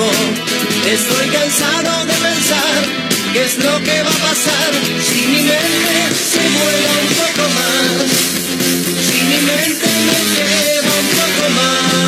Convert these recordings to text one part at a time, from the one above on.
Estoy cansado de pensar qué es lo que va a pasar si mi mente se vuela un poco más. Si mi mente me lleva un poco más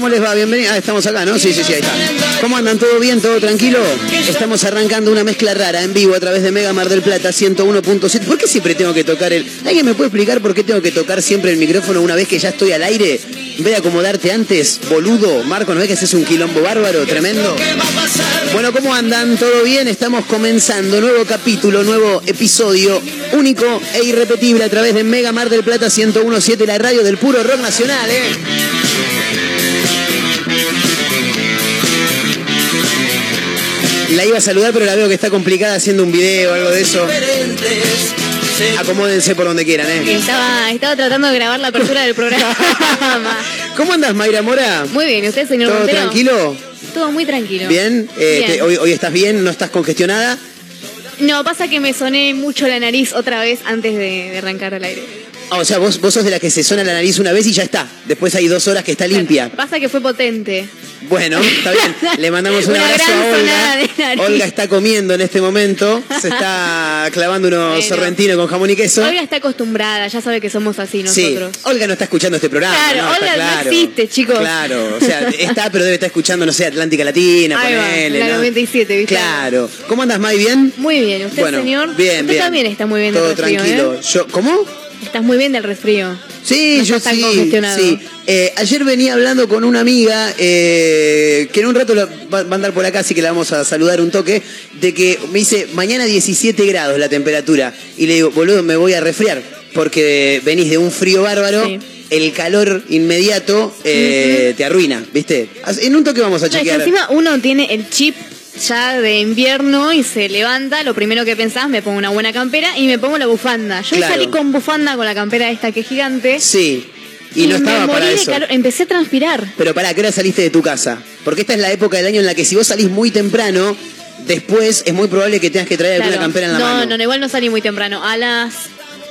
¿Cómo les va? Bienvenidos. Ah, estamos acá, ¿no? Sí, sí, sí, ahí está. ¿Cómo andan? ¿Todo bien? ¿Todo tranquilo? Estamos arrancando una mezcla rara en vivo a través de Mega Mar del Plata 101.7. ¿Por qué siempre tengo que tocar el... ¿Alguien me puede explicar por qué tengo que tocar siempre el micrófono una vez que ya estoy al aire? En vez de acomodarte antes, boludo. Marco, ¿no ves que ese es un quilombo bárbaro? Tremendo. Bueno, ¿cómo andan? ¿Todo bien? Estamos comenzando nuevo capítulo, nuevo episodio, único e irrepetible a través de Mega Mar del Plata 1017, la radio del puro rock nacional, ¿eh? La iba a saludar, pero la veo que está complicada haciendo un video o algo de eso. Acomódense por donde quieran, ¿eh? Estaba, estaba tratando de grabar la apertura del programa. ¿Cómo andas, Mayra Mora? Muy bien, ¿y usted, señor ¿Todo Montero? tranquilo? Todo muy tranquilo. ¿Bien? Eh, Bien. te- hoy, hoy estás bien? ¿No estás congestionada? No, pasa que me soné mucho la nariz otra vez antes de, de arrancar al aire. Ah, o sea, vos, vos sos de la que se suena la nariz una vez y ya está. Después hay dos horas que está limpia. Pasa que fue potente. Bueno, está bien. Le mandamos un Una abrazo gran a de Olga. nariz. Olga está comiendo en este momento. Se está clavando unos Bueno. sorrentinos con jamón y queso. Olga está acostumbrada, ya sabe que somos así Sí, nosotros. Olga no está escuchando este programa. Claro, no, está Olga no claro. existe, chicos. Claro, o sea, está, pero debe estar escuchando, no sé, Atlántica Latina, Ahí va, ponele, la ¿no? 97, ¿viste? Claro. ¿Cómo andas, May? ¿Bien? Muy bien, ¿usted, bueno, señor? Bien, Usted bien. también está muy bien Todo tranquilo. ¿eh? Yo, ¿Cómo? Estás muy bien del resfrío. Sí, No yo estás tan sí. congestionado. sí. Eh, ayer venía hablando con una amiga eh, que en un rato la- va, va a andar por acá, así que la vamos a saludar un toque, de que me dice, mañana 17 grados la temperatura. Y le digo, boludo, me voy a resfriar, porque venís de un frío bárbaro. Sí. El calor inmediato eh, te arruina, ¿viste? En un toque vamos a No, chequear. encima uno tiene el chip ya de invierno y se levanta, lo primero que pensás, me pongo una buena campera y me pongo la bufanda. Yo Claro. salí con bufanda con la campera esta que es gigante. Sí. Y, no me estaba morí para de eso. calor, empecé a transpirar. Pero para ¿qué hora saliste de tu casa? Porque esta es la época del año en la que si vos salís muy temprano, después es muy probable que tengas que traer alguna Claro. campera en la no, mano. no, no, igual no salí muy temprano. A las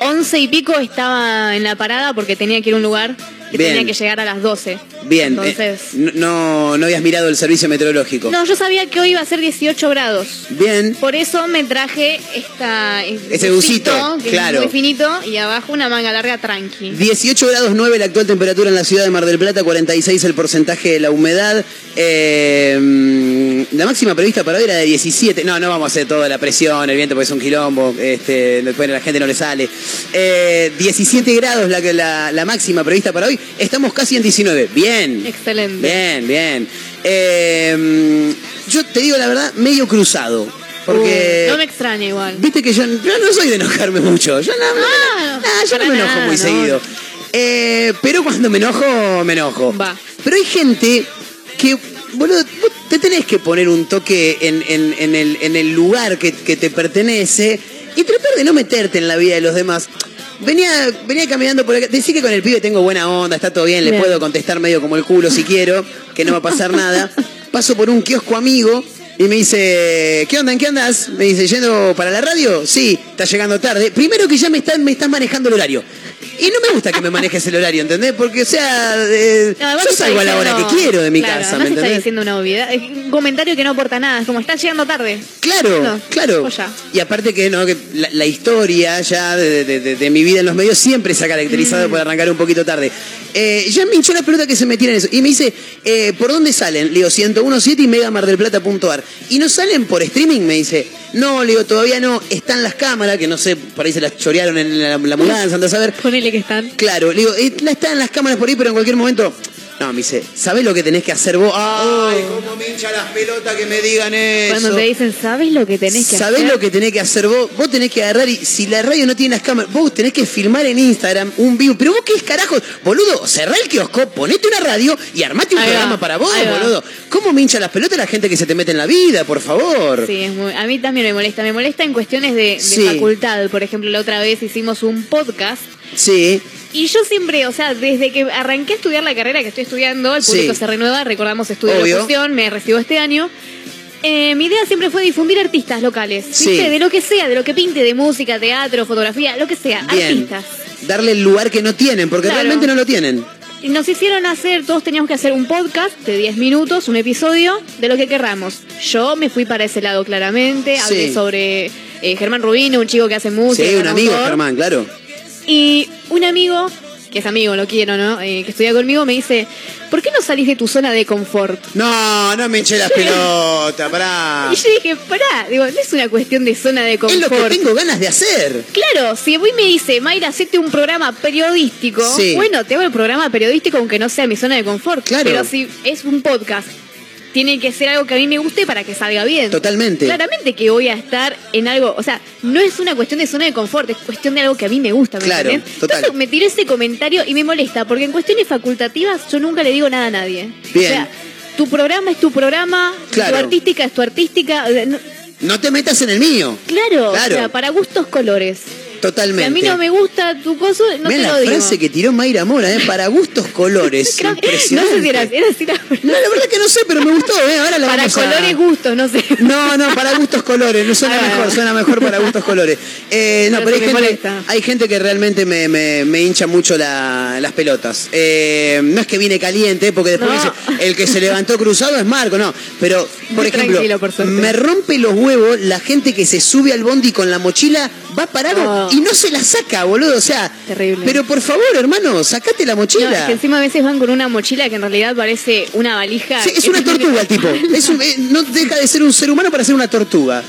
once y pico estaba en la parada porque tenía que ir a un lugar que Bien. tenía que llegar a las 12. Bien, Entonces. eh, no, no habías mirado el servicio meteorológico. No, yo sabía que hoy iba a ser 18 grados. Bien, Por eso me traje esta, Ese busito, que claro. es muy finito, y abajo una manga larga tranqui. 18 grados 9 la actual temperatura en la ciudad de Mar del Plata, 46 el porcentaje de la humedad. Eh, mm, la máxima prevista para hoy era de 17. No, no vamos a hacer toda la presión, el viento porque es un quilombo, este, después a la gente no le sale. Eh, 17 grados la, la, la máxima prevista para hoy. Estamos casi en 19. Bien. Excelente. Bien, bien. Eh, mm, yo te digo la verdad, medio cruzado. Porque. Uh, no me extraña igual. Viste que yo, yo no soy de enojarme mucho. Yo no, no- Ah, yo no me enojo nada, muy seguido. Eh, pero cuando me enojo, me enojo. Va. Pero hay gente que, boludo, vos te tenés que poner un toque en, en- en el, en el lugar que, que te pertenece y tratar de no meterte en la vida de los demás. Venía, venía caminando por acá. Decí que con el pibe tengo buena onda, está todo bien, le Bien. puedo contestar medio como el culo si quiero, que no va a pasar nada. Paso por un kiosco amigo y me dice, ¿qué onda? ¿En qué andas? Me dice, ¿yendo para la radio? Sí, está llegando tarde. Primero que ya me, están, me estás manejando el horario. Y no me gusta que me manejes el horario, ¿entendés? Porque, o sea, eh, No, yo está salgo a la hora que quiero de mi claro, casa, no ¿me está entendés? diciendo una obviedad. Es un comentario que no aporta nada. Es como, estás llegando tarde. Claro, No, claro. pues. Y aparte que no, que la, la historia ya de, de- de- de mi vida en los medios siempre se ha caracterizado Mm. por arrancar un poquito tarde. Eh, ya me hinchó la pelota que se metieran en eso. Y me dice, eh, ¿por dónde salen? Le digo, 1017 y megamardelplata.ar. Y no salen por streaming, me dice. No, le digo, todavía no. Están las cámaras, que no sé, por ahí se las chorearon en la, la mudanza, anda a saber. Ponele que están. Claro, le digo, eh, están las cámaras por ahí, pero en cualquier momento. No, me dice, ¿sabés lo que tenés que hacer vos? Ay, cómo me hincha las pelotas que me digan eso. Cuando te dicen, ¿sabes lo que tenés que ¿Sabés hacer? lo que tenés que hacer vos? Vos tenés que agarrar y si la radio no tiene las cámaras, vos tenés que filmar en Instagram un vivo. Pero vos qué es carajo, boludo, cerrá el kiosco, ponete una radio y armate un Ahí va, programa para vos, ahí va. boludo. ¿Cómo me hincha las pelotas la gente que se te mete en la vida, por favor? Sí, es muy- a mí también me molesta. Me molesta en cuestiones de, de Sí. facultad. Por ejemplo, la otra vez hicimos un podcast Sí, y yo siempre, o sea, desde que arranqué a estudiar la carrera que estoy estudiando, el público Sí. se renueva, recordamos estudio de Obvio. locución, me recibo este año. Eh, mi idea siempre fue difundir artistas locales, Sí. ¿viste? De lo que sea, de lo que pinte, de música, teatro, fotografía, lo que sea, bien. artistas. Darle el lugar que no tienen, porque Claro. realmente no lo tienen. Nos hicieron hacer, todos teníamos que hacer un podcast de 10 minutos, un episodio, de lo que querramos. Yo me fui para ese lado claramente, hablé Sí. sobre eh, Germán Rubino, un chico que hace música. Sí, un amigo. Germán, claro. Y un amigo, que es amigo, lo quiero, ¿no? Eh, que estudia conmigo, me dice, ¿por qué no salís de tu zona de confort? No, no me hinché las pelotas, pará. Y yo dije, pará, digo, no es una cuestión de zona de Es confort. lo que tengo ganas de hacer. Claro, si hoy me dice, Mayra, hacete un programa periodístico, Sí. bueno, te hago el programa periodístico aunque no sea mi zona de confort. Claro. Pero si es un podcast, tiene que ser algo que a mí me guste para que salga bien. Totalmente. Claramente que voy a estar en algo, o sea, no es una cuestión de zona de confort, es cuestión de algo que a mí me gusta, ¿me Claro, total. Entonces me tiró ese comentario y me molesta, porque en cuestiones facultativas yo nunca le digo nada a nadie. Bien. O sea, tu programa es tu programa, Claro. tu artística es tu artística. no- No te metas en el mío. claro, Claro. o sea, para gustos colores. Si Totalmente. a mí no me gusta tu cosa, no Mirá te la lo digo. frase que tiró Mayra Mora, ¿eh? Para gustos colores. Creo- no Impresionante. sé si era, era la- No, la verdad que no sé, pero me gustó, ¿eh? Ahora la Para vamos a- colores gustos, no sé. No, no, para gustos colores, no suena mejor, suena mejor para gustos colores. Eh, no, Pero pero, hay, gente, hay gente que realmente me, me- me hincha mucho la- las pelotas. Eh, no es que viene caliente, porque después No. dice, el que se levantó cruzado es Marco, no. Pero, por Muy ejemplo, por me rompe los huevos la gente que se sube al bondi con la mochila, va parado Oh. y no se la saca, boludo. O sea, Terrible. pero por favor, hermano, sacate la No, mochila. es que encima a veces van con una mochila que en realidad parece una valija. Sí, es una tortuga el tipo. Es un- eh, no deja de ser un ser humano para ser una tortuga.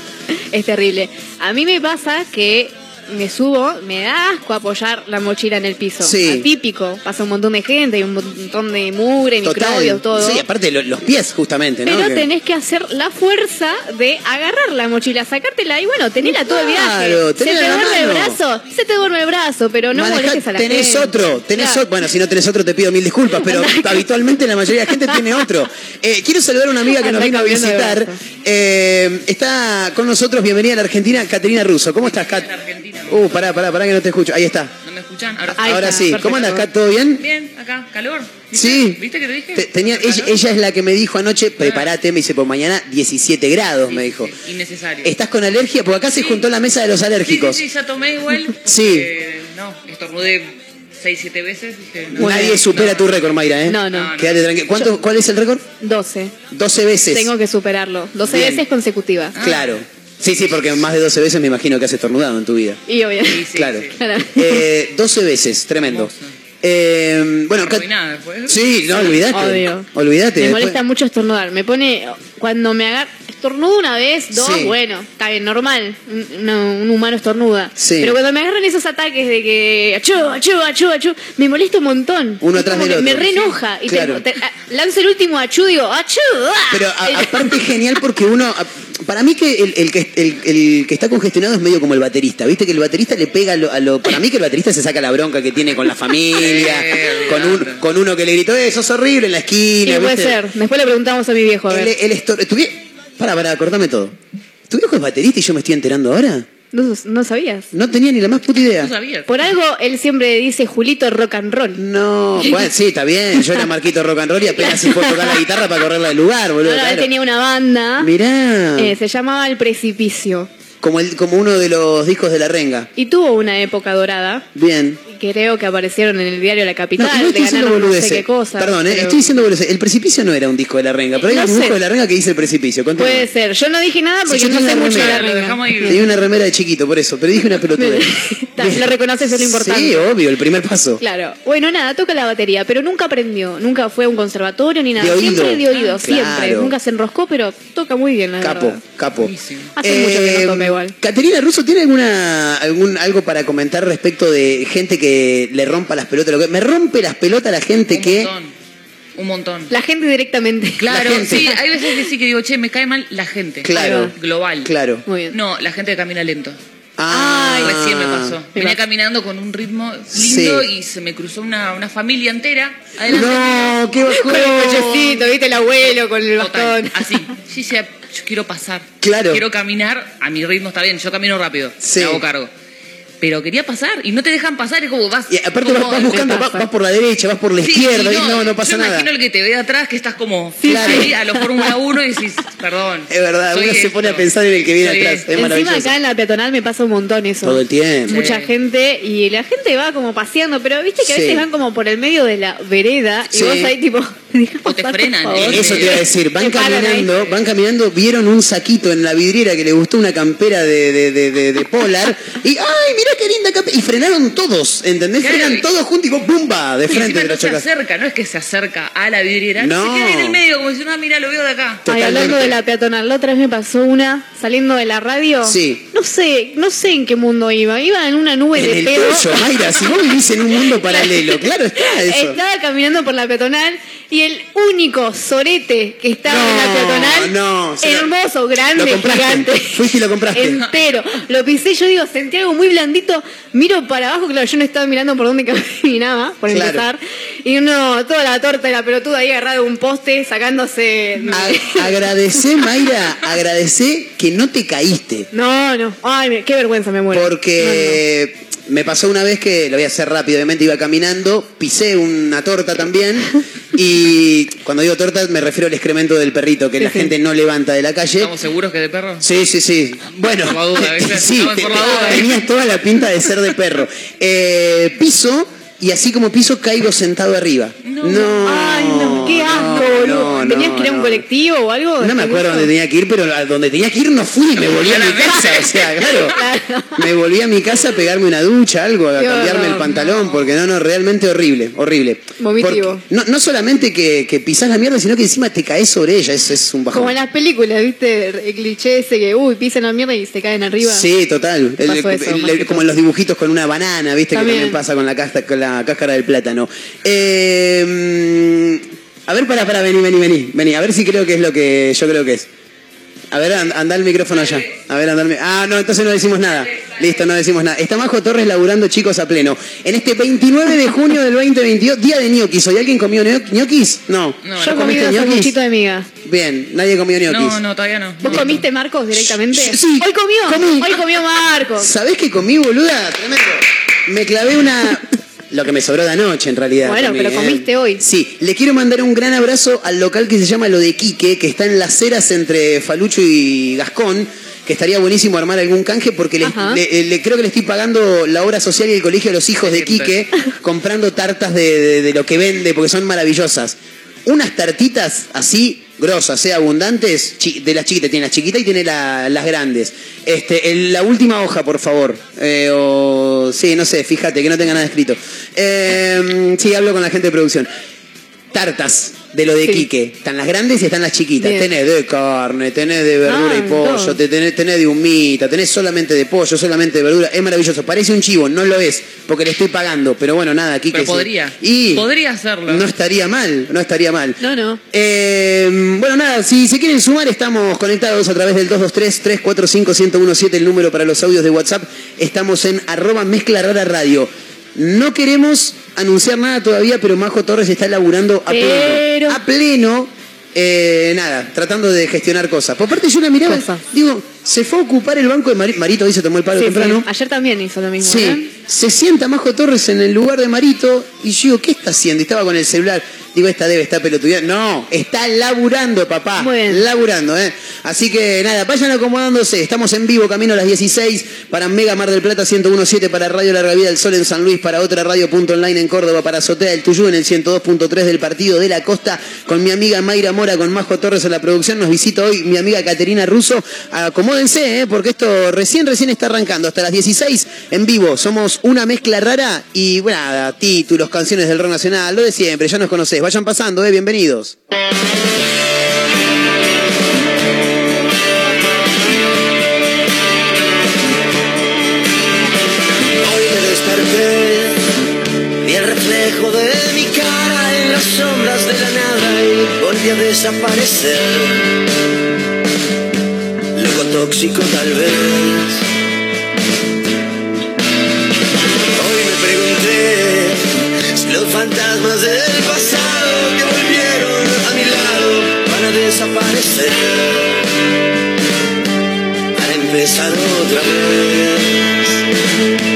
Es terrible. A mí me pasa que me subo, me da asco apoyar la mochila en el piso. Sí. Atípico. Pasa un montón de gente, hay un montón de mugre, microbios, todo. Sí, aparte lo- los pies, justamente, ¿no? Pero Que- tenés que hacer la fuerza de agarrar la mochila, sacártela y bueno, tenela todo el viaje. Claro, se te duerme el brazo, se te duerme el brazo, pero no Manejá- molestes a la tenés gente. otro, tenés Claro. otro. Bueno, si no tenés otro te pido mil disculpas, pero habitualmente la mayoría de la gente tiene otro. Eh, quiero saludar a una amiga que nos vino a visitar. Eh, está con nosotros, bienvenida a la Argentina, Caterina Russo. ¿Cómo estás, Cat? Argentina. Uh, pará, pará, pará que no te escucho. Ahí está. ¿No me escuchan? Ahora Ahí Ahora está, sí. perfecto. ¿Cómo andas, Cat? ¿Todo bien? Bien, acá, calor. ¿Viste? Sí. ¿Viste que te dije? Te- tenía, ella, ella es la que me dijo anoche, prepárate, me dice, por mañana 17 grados, Sí, me dijo. sí, innecesario. ¿Estás con alergia? Porque acá se juntó la mesa de los alérgicos. Sí, sí, ya tomé igual. Sí. Eh, no, estornudé 6, 7 veces. Dije, no. Nadie supera No, tu récord, Mayra, ¿eh? No, no. Quédate tranquilo. ¿Cuánto, ¿Cuál es el récord? 12. 12 veces. Tengo que superarlo. 12 Bien. veces consecutivas. Claro. Sí, sí, porque más de 12 veces me imagino que has estornudado en tu vida. Y obvio. Sí, sí, claro. sí. Claro. Eh, 12 veces, tremendo. Eh, bueno, Cat- Arruinada después. Sí, no, olvídate. Obvio. Olvídate. Me después- molesta mucho estornudar. Me pone. Cuando me agarra. Estornudo una vez, dos, Sí. bueno, está bien, normal. Un, humano estornuda. Sí. Pero cuando me agarran esos ataques de que. Achú, achú, achú, achú, me molesta un montón. Uno atrás del que Me otro. re enoja. Y Claro. te- te- lanzo el último achú, digo, achú. ¡ah! Pero a- El- aparte es genial porque uno, a- para mí que el, el que el, el que está congestionado es medio como el baterista, viste que el baterista le pega a lo, a lo- para mí que el baterista se saca la bronca que tiene con la familia, Sí, con, un, con uno que le gritó, eso es horrible en la esquina. Sí, puede ser. Después le preguntamos a mi viejo, a El, ver. el estor- vie- Para, para, cortame todo. ¿Tu viejo es baterista y yo me estoy enterando ahora? ¿No, no sabías? No tenía ni la más puta idea. ¿Tú sabías? Por algo él siempre dice Julito rock and roll. No, bueno, sí, está bien. Yo era Marquito Rock and Roll y apenas se puede tocar la guitarra para correrla del lugar, boludo. Ahora claro. tenía una banda. Mirá, eh, se llamaba El Precipicio. como, el, como uno de los discos de la renga. Y tuvo una época dorada. Bien. Creo que aparecieron en el diario La No, Capital, igual de estoy diciendo ganar no sé boludeces. qué cosa. Perdón, eh, pero- estoy diciendo boludeces. El precipicio no era un disco de la renga, pero hay No un sé. de la renga que dice el precipicio. Puede ser. Yo no dije nada porque yo no sé mucho de la renga. Tenía una remera de chiquito, por eso, pero dije una pelotuda. Lo reconoces, es lo importante. Sí, obvio, el primer paso. Claro. Bueno, nada, toca la batería, pero nunca aprendió. Nunca fue a un conservatorio ni nada. De oído. Siempre de oído, Ah, siempre. claro. Nunca se enroscó, pero toca muy bien, la Capo, verdad. capo. Buenísimo. Hace mucho que no toca igual. Caterina Russo, ¿tiene alguna algún algo para comentar respecto de gente que le rompa las pelotas? Lo que, me rompe las pelotas la gente Un que. montón. Un montón. La gente directamente. Claro, gente. sí, hay veces que sí que digo, che, me cae mal la gente. Claro. Global. Claro. Muy bien. No, la gente que camina lento. Ah, Ay, Recién me pasó. Venía caminando con un ritmo lindo Sí. y se me cruzó una, una familia entera. Adelante. No, qué bajón. Con el cochecito, viste el abuelo con el Total, bastón. así. Sí, sí, yo quiero pasar. Claro. Quiero caminar, a mi ritmo está bien, yo camino rápido, Sí. me hago cargo. Pero quería pasar y no te dejan pasar, es como vas. Y aparte vas, como- vas buscando, vas, por la derecha, vas por la Sí, izquierda, y no, no pasa yo nada. imagino el que te ve atrás que estás como Sí, claro. ahí a lo Fórmula 1 y decís, perdón. Es verdad, uno se pone a pensar en el que viene soy atrás. Es Encima acá en la peatonal me pasa un montón eso. Todo el tiempo. Mucha Sí. gente y la gente va como paseando, pero viste que a Sí. veces van como por el medio de la vereda y Sí. vos ahí tipo, O te frenan, favor. eh, Eso te iba a decir, van caminando, van caminando, vieron un saquito en la vidriera que le gustó una campera de, de, de, de- de Polar y ¡ay, mira qué linda! Y frenaron todos, ¿entendés? Claro, Frenan y- todos juntos y vos ¡pumba! De frente de no la se chocas. acerca, no es que se acerca a la vidriera, No. no. se queda en el medio como diciendo, ah, mira, lo veo de acá. Ay, hablando de la peatonal, la otra vez me pasó una saliendo de la radio. Sí. No sé, no sé en qué mundo iba. Iba en una nube En de el pedo. tuyo, Mayra, si vos vivís en un mundo paralelo, claro está eso. Estaba caminando por la peatonal y el único sorete que estaba en la peatonal, no, hermoso, grande, gigante. Fuiste y lo compraste. Entero. Lo pisé, yo digo, sentí algo muy blandito. Miro para abajo, claro, yo no estaba mirando por dónde caminaba, por Claro. empezar. Y uno, toda la torta de la pelotuda ahí agarrada de un poste, sacándose. A- agradecé, Mayra, agradecé que no te caíste. No, no. Ay, qué vergüenza me muero. Porque me pasó una vez que, lo voy a hacer rápido, obviamente iba caminando, pisé una torta también y cuando digo torta me refiero al excremento del perrito que Sí, la sí. gente no levanta de la calle. ¿Estamos seguros que de perro? Sí, sí, sí. Bueno, Por la duda, ¿viste? sí, Estamos por la duda. tenías toda la pinta de ser de perro. Eh, piso y así como piso caigo sentado arriba. No, Ay, no, qué asco, no, ¿Tenías que ir a un no. colectivo o algo? No me acuerdo de dónde tenía que ir, pero a donde tenía que ir no fui, me volví a mi casa, o sea, claro. Claro. Me volví a mi casa a pegarme una ducha, algo, a cambiarme el pantalón, porque no, no, realmente horrible, horrible. Vomitivo. Porque no, no solamente que, que pisás la mierda, sino que encima te caes sobre ella, eso es un bajón. Como en las películas, ¿viste? El cliché ese que, uy, pisan la mierda y se caen arriba. Sí, total. El- Pasó eso, el- más el- que como en los dibujitos con una banana, ¿viste? También. Que también pasa con la, casta- con la cáscara del plátano. Eh, a ver, para, para, vení, vení, vení, vení. A ver si creo que es lo que yo creo que es. A ver, and- andá el micrófono allá. A ver, andá el Ah, no, entonces no decimos nada. Listo, no decimos nada. Está Majo Torres laburando chicos a pleno. En este 29 de junio del 2022, día de ñoquis. ¿Hoy alguien comió ño- ñoquis? No. No, Yo comí un sanguchito de miga. Bien, nadie comió ñoquis. No, no, todavía no. ¿Vos comiste Marcos directamente? Sí, Hoy comió. comí. Hoy comió Marcos. ¿Sabés qué comí, boluda? Tremendo. Me clavé una. Lo que me sobró de anoche, en realidad. Bueno, pero ¿eh? comiste hoy. Sí, le quiero mandar un gran abrazo al local que se llama Lo de Quique, que está en las ceras entre Falucho y Gascón. Que estaría buenísimo armar algún canje porque le, Ajá. le- le- creo que le estoy pagando la obra social y el colegio a los hijos de Quique, comprando tartas de, de- de lo que vende, porque son maravillosas. Unas tartitas así, grosas, eh, abundantes, de las chiquitas, tiene las chiquitas y tiene la- las grandes. Este, el- la última hoja, por favor. Eh, o, sí, no sé, fíjate, que no tenga nada escrito. Eh, sí, hablo con la gente de producción. Tartas de lo de Sí. Quique. Están las grandes y están las chiquitas. Bien. Tenés de carne, tenés de verdura Ah, y pollo, todo. te tenés, tenés de humita, tenés solamente de pollo, solamente de verdura. Es maravilloso. Parece un chivo, no lo es, porque le estoy pagando. Pero bueno, nada, Quique. Pero sí. podría. Y Podría hacerlo. no estaría mal, no estaría mal. No, no. Eh, bueno, nada, si se quieren sumar, estamos conectados a través del 223-345-1017, el número para los audios de WhatsApp. Estamos en arroba mezcla rara radio. No queremos anunciar nada todavía, pero Majo Torres está laburando a Pero- pleno. A pleno, eh, nada, tratando de gestionar cosas. Por parte yo la miraba, Cosas. digo, se fue a ocupar el banco de Marito. Marito hoy se tomó el palo Sí, temprano. Ayer también hizo lo mismo. Sí, ¿eh? se sienta Majo Torres en el lugar de Marito y yo digo, ¿qué está haciendo? Y estaba con el celular. Digo, esta debe estar pelotudeando. No, está laburando, papá. Muy bien. Laburando, ¿eh? Así que nada, vayan acomodándose. Estamos en vivo, camino a las 16 para Mega Mar del Plata 1017, para Radio Larga Vida del Sol en San Luis, para otra radio.online en Córdoba, para Azotea del Tuyú en el 102.3 del Partido de la Costa, con mi amiga Mayra Mora, con Majo Torres en la producción. Nos visita hoy mi amiga Caterina Russo. Acomódense, ¿eh? porque esto recién, recién está arrancando. Hasta las 16 en vivo. Somos una mezcla rara y, bueno, nada, títulos, canciones del rock nacional, lo de siempre, ya nos conocés. Vayan pasando, ¿eh? Bienvenidos. Sombras de la nada y volví a desaparecer. Tóxico tal vez. Hoy me pregunté si los fantasmas del pasado que volvieron a mi lado van a desaparecer. Para empezar otra vez.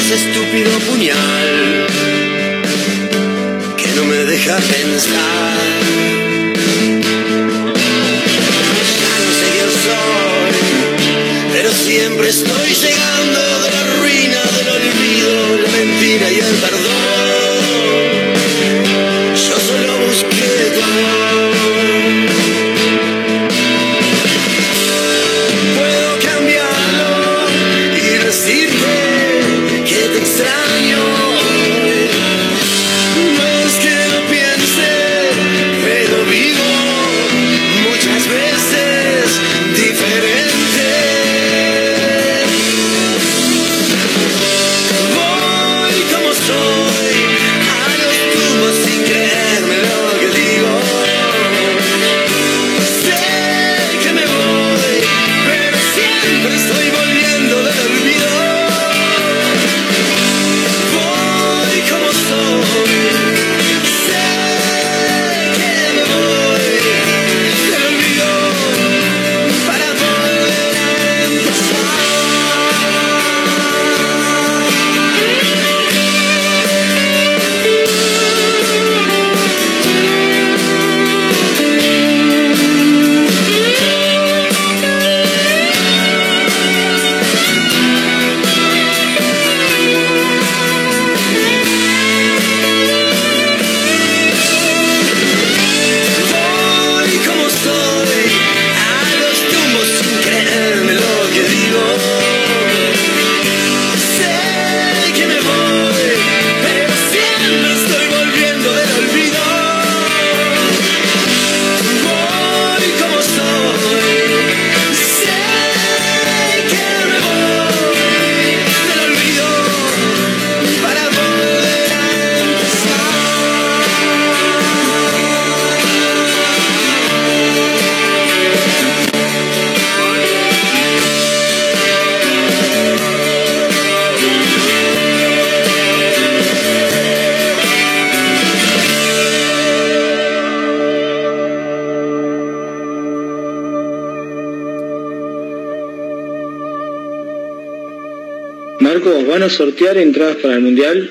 Ese estúpido puñal que no me deja pensar. Siempre estoy llegando de la ruina del olvido, la mentira y el perdón. Sortear entradas para el Mundial?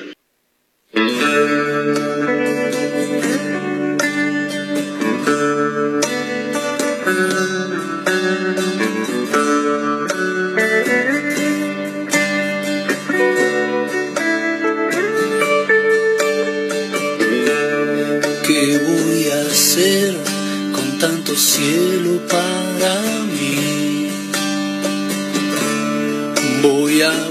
¿Qué voy a hacer con tanto cielo para mí? Voy a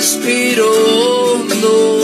Respiro hondo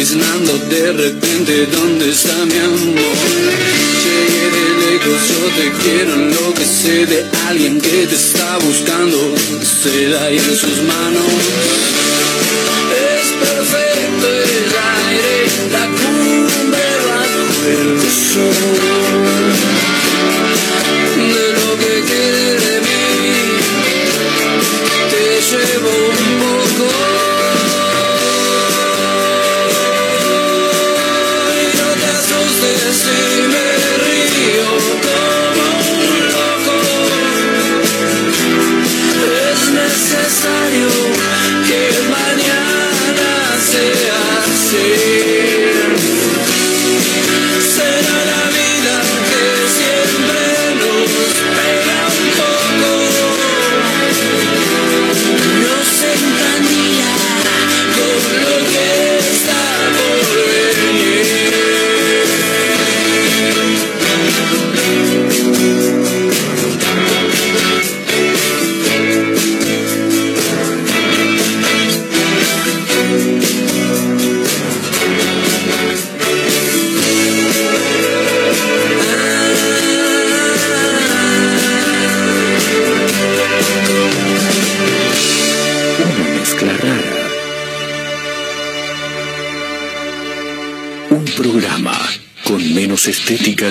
lloviznando de repente, ¿dónde está mi amor? Llegué de lejos, yo te quiero enloquecer de alguien que te está buscando, se da ahí en sus manos. Es perfecto el aire, la cumbre bajo el sol.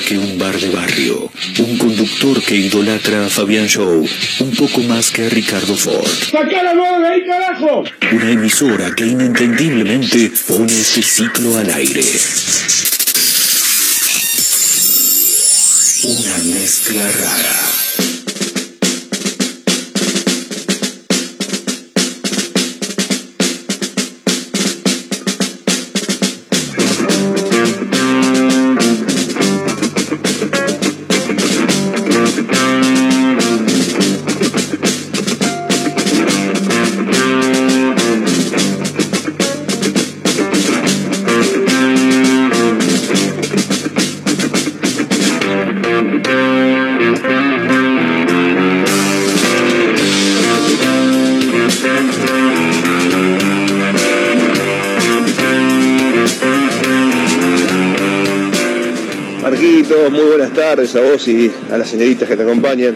Que un bar de barrio. Un conductor que idolatra a Fabián Show un poco más que a Ricardo Ford. ¡Sacala de ahí, carajo! Una emisora que inentendiblemente pone este ciclo al aire. Una mezcla rara. A vos y a las señoritas que te acompañan.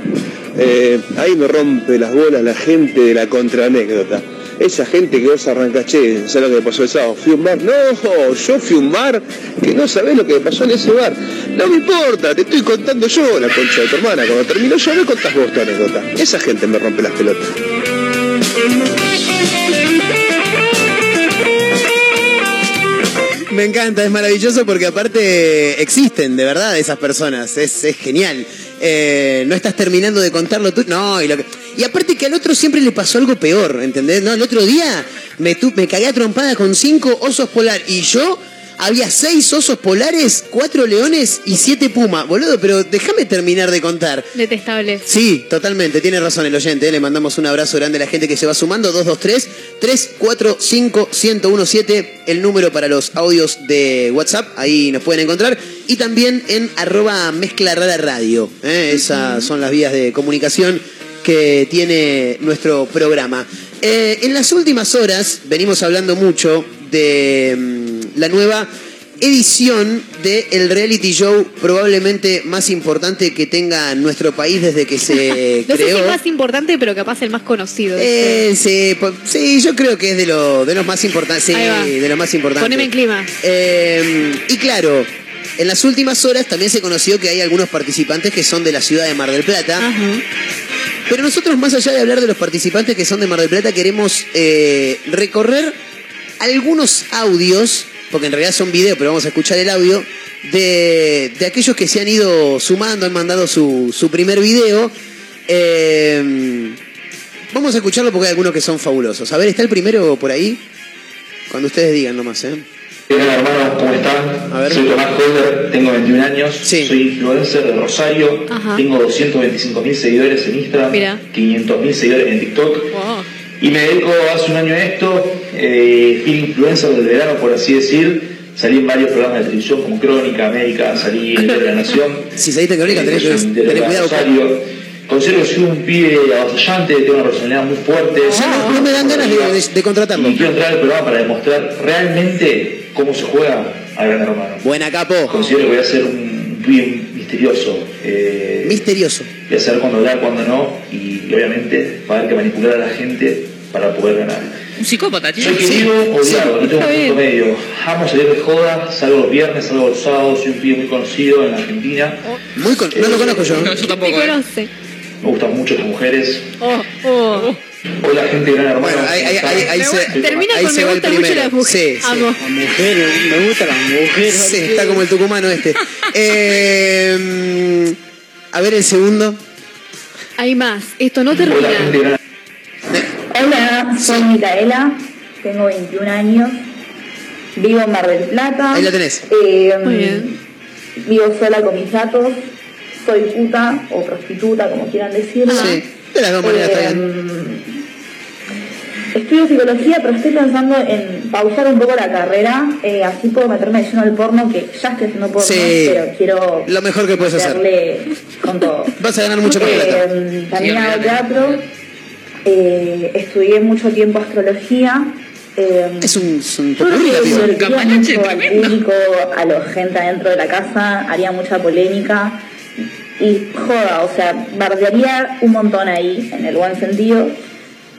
Eh, ahí me rompe las bolas la gente de la contraanécdota. Esa gente que vos arrancás, che, ¿sabes lo que me pasó el sábado? Fui un bar. No, yo fui un bar que no sabés lo que me pasó en ese bar. No me importa, te estoy contando yo la concha de tu hermana. Cuando termino yo, me contás vos tu anécdota. Esa gente me rompe las pelotas. Me encanta, es maravilloso porque aparte existen, de verdad, esas personas. Es, es genial. Eh, no estás terminando de contarlo tú. No, y, lo que- y aparte que al otro siempre le pasó algo peor, ¿entendés? No, el otro día me, tu- me cagué a trompada con cinco osos polar y yo había seis osos polares, cuatro leones y siete pumas. Boludo, pero déjame terminar de contar. Detestable. Sí, totalmente, tiene razón el oyente. ¿eh? Le mandamos un abrazo grande a la gente que se va sumando. 223-345-1017, el número para los audios de WhatsApp. Ahí nos pueden encontrar. Y también en arroba mezcla rara radio. ¿eh? Esas son las vías de comunicación que tiene nuestro programa. Eh, en las últimas horas venimos hablando mucho de mm, la nueva edición del reality show probablemente más importante que tenga nuestro país desde que se No sé si creó. es más importante, pero capaz el más conocido. Eh, sí, sí, yo creo que es de, lo, de los más importantes. Sí, de los más importantes. Poneme en clima. Eh, y claro, en las últimas horas también se conoció que hay algunos participantes que son de la ciudad de Mar del Plata. Pero nosotros, más allá de hablar de los participantes que son de Mar del Plata, queremos eh, recorrer algunos audios, porque en realidad son videos, pero vamos a escuchar el audio, de, de aquellos que se han ido sumando, han mandado su, su primer video. Eh, vamos a escucharlo porque hay algunos que son fabulosos. A ver, ¿está el primero por ahí? Cuando ustedes digan nomás, ¿eh? Hola hermanos, ¿cómo están? Soy Tomás Holder, tengo 21 años, soy influencer de Rosario, Ajá. tengo 225 mil seguidores en Instagram, Mira. 500 mil seguidores en TikTok Wow. Y me dedico hace un año a esto, eh, fui influencer del verano por así decir, salí en varios programas de televisión como Crónica, América, salí en de la Nación, Si saliste en Crónica, tenés, tenés delegado cuidado. Considero que soy un pibe avasallante, tengo una personalidad muy fuerte. Ya no, no me dan ganas de, de- contratarlo. Y quiero entrar al programa para demostrar realmente cómo se juega a Gran Hermano. Buena capo. Considero que voy a ser un pibe misterioso. eh, Misterioso. voy a saber cuándo hablar, cuándo no. Y, y obviamente va a haber que manipular a la gente para poder ganar. Un psicópata, tío. Soy querido, odiado, no tengo Está punto bien. medio. Amo salir de joda, salgo los viernes, salgo los sábados, soy un pibe muy conocido en la Argentina. Muy con- no lo conozco yo. No, yo tampoco. Me eh. conoce. Me gustan mucho las mujeres. Oh, oh. Hola gente de Gran Hermano. Bueno, ahí, ahí, ahí, ahí Me se, gusta- termina ahí con se me va el gustan mucho las mujeres. Sí, sí. Amo. Mujeres, me gustan las mujeres. Sí, está como el tucumano este. Eh, a ver el segundo. Hay más. Esto no termina. Hola, soy Micaela, tengo 21 años, vivo en Mar del Plata. Ahí la tenés. Eh, Muy bien. Vivo sola con mis gatos, soy puta o prostituta, como quieran decirlo. Sí, de las dos maneras está bien. Eh, Estudio psicología, pero estoy pensando en pausar un poco la carrera, eh, así puedo meterme de lleno al porno, que ya estoy haciendo porno, Sí. pero quiero Lo mejor que puedes hacer. meterle con todo. Vas a ganar mucha más Eh, plata. también hago teatro, eh, estudié mucho tiempo astrología. eh, Es un, es un público, a la gente adentro de la casa, haría mucha polémica y joda, o sea, bardearía un montón ahí, en el buen sentido.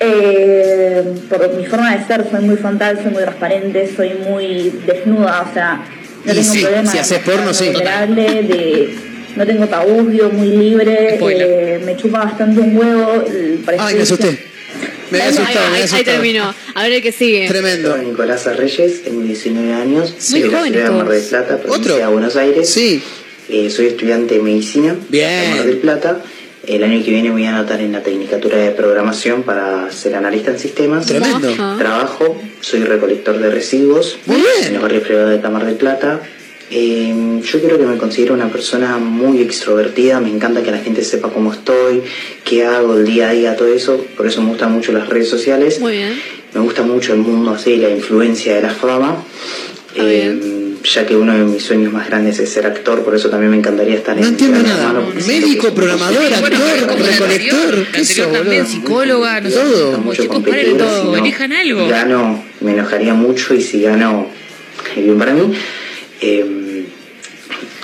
Eh, por mi forma de ser, soy muy frontal, soy muy transparente, soy muy desnuda, o sea, No Y tengo sí, problema si haces porno, sí. de no tengo vivo muy libre, eh, me chupa bastante un huevo. Ay, me asusté. Me había Ahí, asustado, me ahí- terminó. A ver el que sigue. Tremendo. Soy Nicolás Reyes, tengo 19 años, soy de la jóvenes ciudad de Mar del. Plata, provincia ¿Otro? de Buenos Aires. Sí. Eh, soy estudiante de medicina Bien. de Mar del Plata. El año que viene voy a anotar en la Tecnicatura de Programación para ser analista en sistemas. Tremendo. Trabajo, soy recolector de residuos Muy en bien. los barrios privados de Tamar del Plata. Eh, yo creo que me considero una persona muy extrovertida, me encanta que la gente sepa cómo estoy, qué hago el día a día, todo eso, por eso me gustan mucho las redes sociales. Muy bien. Me gusta mucho el mundo así, la influencia de la fama. Eh, ya que uno de mis sueños más grandes es ser actor, por eso también me encantaría estar No en entiendo Gran nada. Que Médico, programador, Bueno, actor, recolector. anterior, ¿Qué la sos, anterior también, psicóloga, no sé, Todo. mucho chicos, todo, si no, elijan algo. Gano, me enojaría mucho y si gano, es bien para mí. Eh,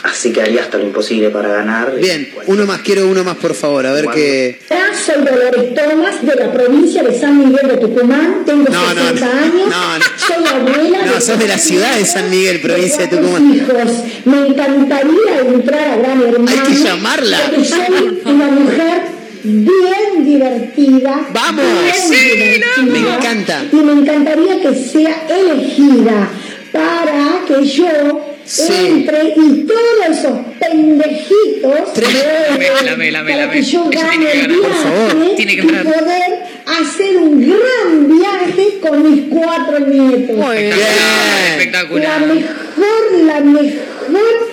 así que haría hasta lo imposible para ganar. Bien, uno más, quiero uno más, por favor, a ver qué. Soy Dolores Tomás de la provincia de San Miguel de Tucumán, tengo No, no, 60 no, años, no, no. soy abuela No, sos de la ciudad de San Miguel, provincia de Tucumán. hijos. Me encantaría entrar a Gran Hermano. Hay que llamarla. Porque soy una mujer bien divertida. ¡Vamos! bien Sí, divertida, me encanta. Y me encantaría que sea elegida para que yo Sí. entre y todos esos pendejitos para que yo gane tiene que el ganar, por favor. viaje Tiene que y poder hacer un gran viaje con mis cuatro nietos. Muy bien. La Espectacular. mejor, la mejor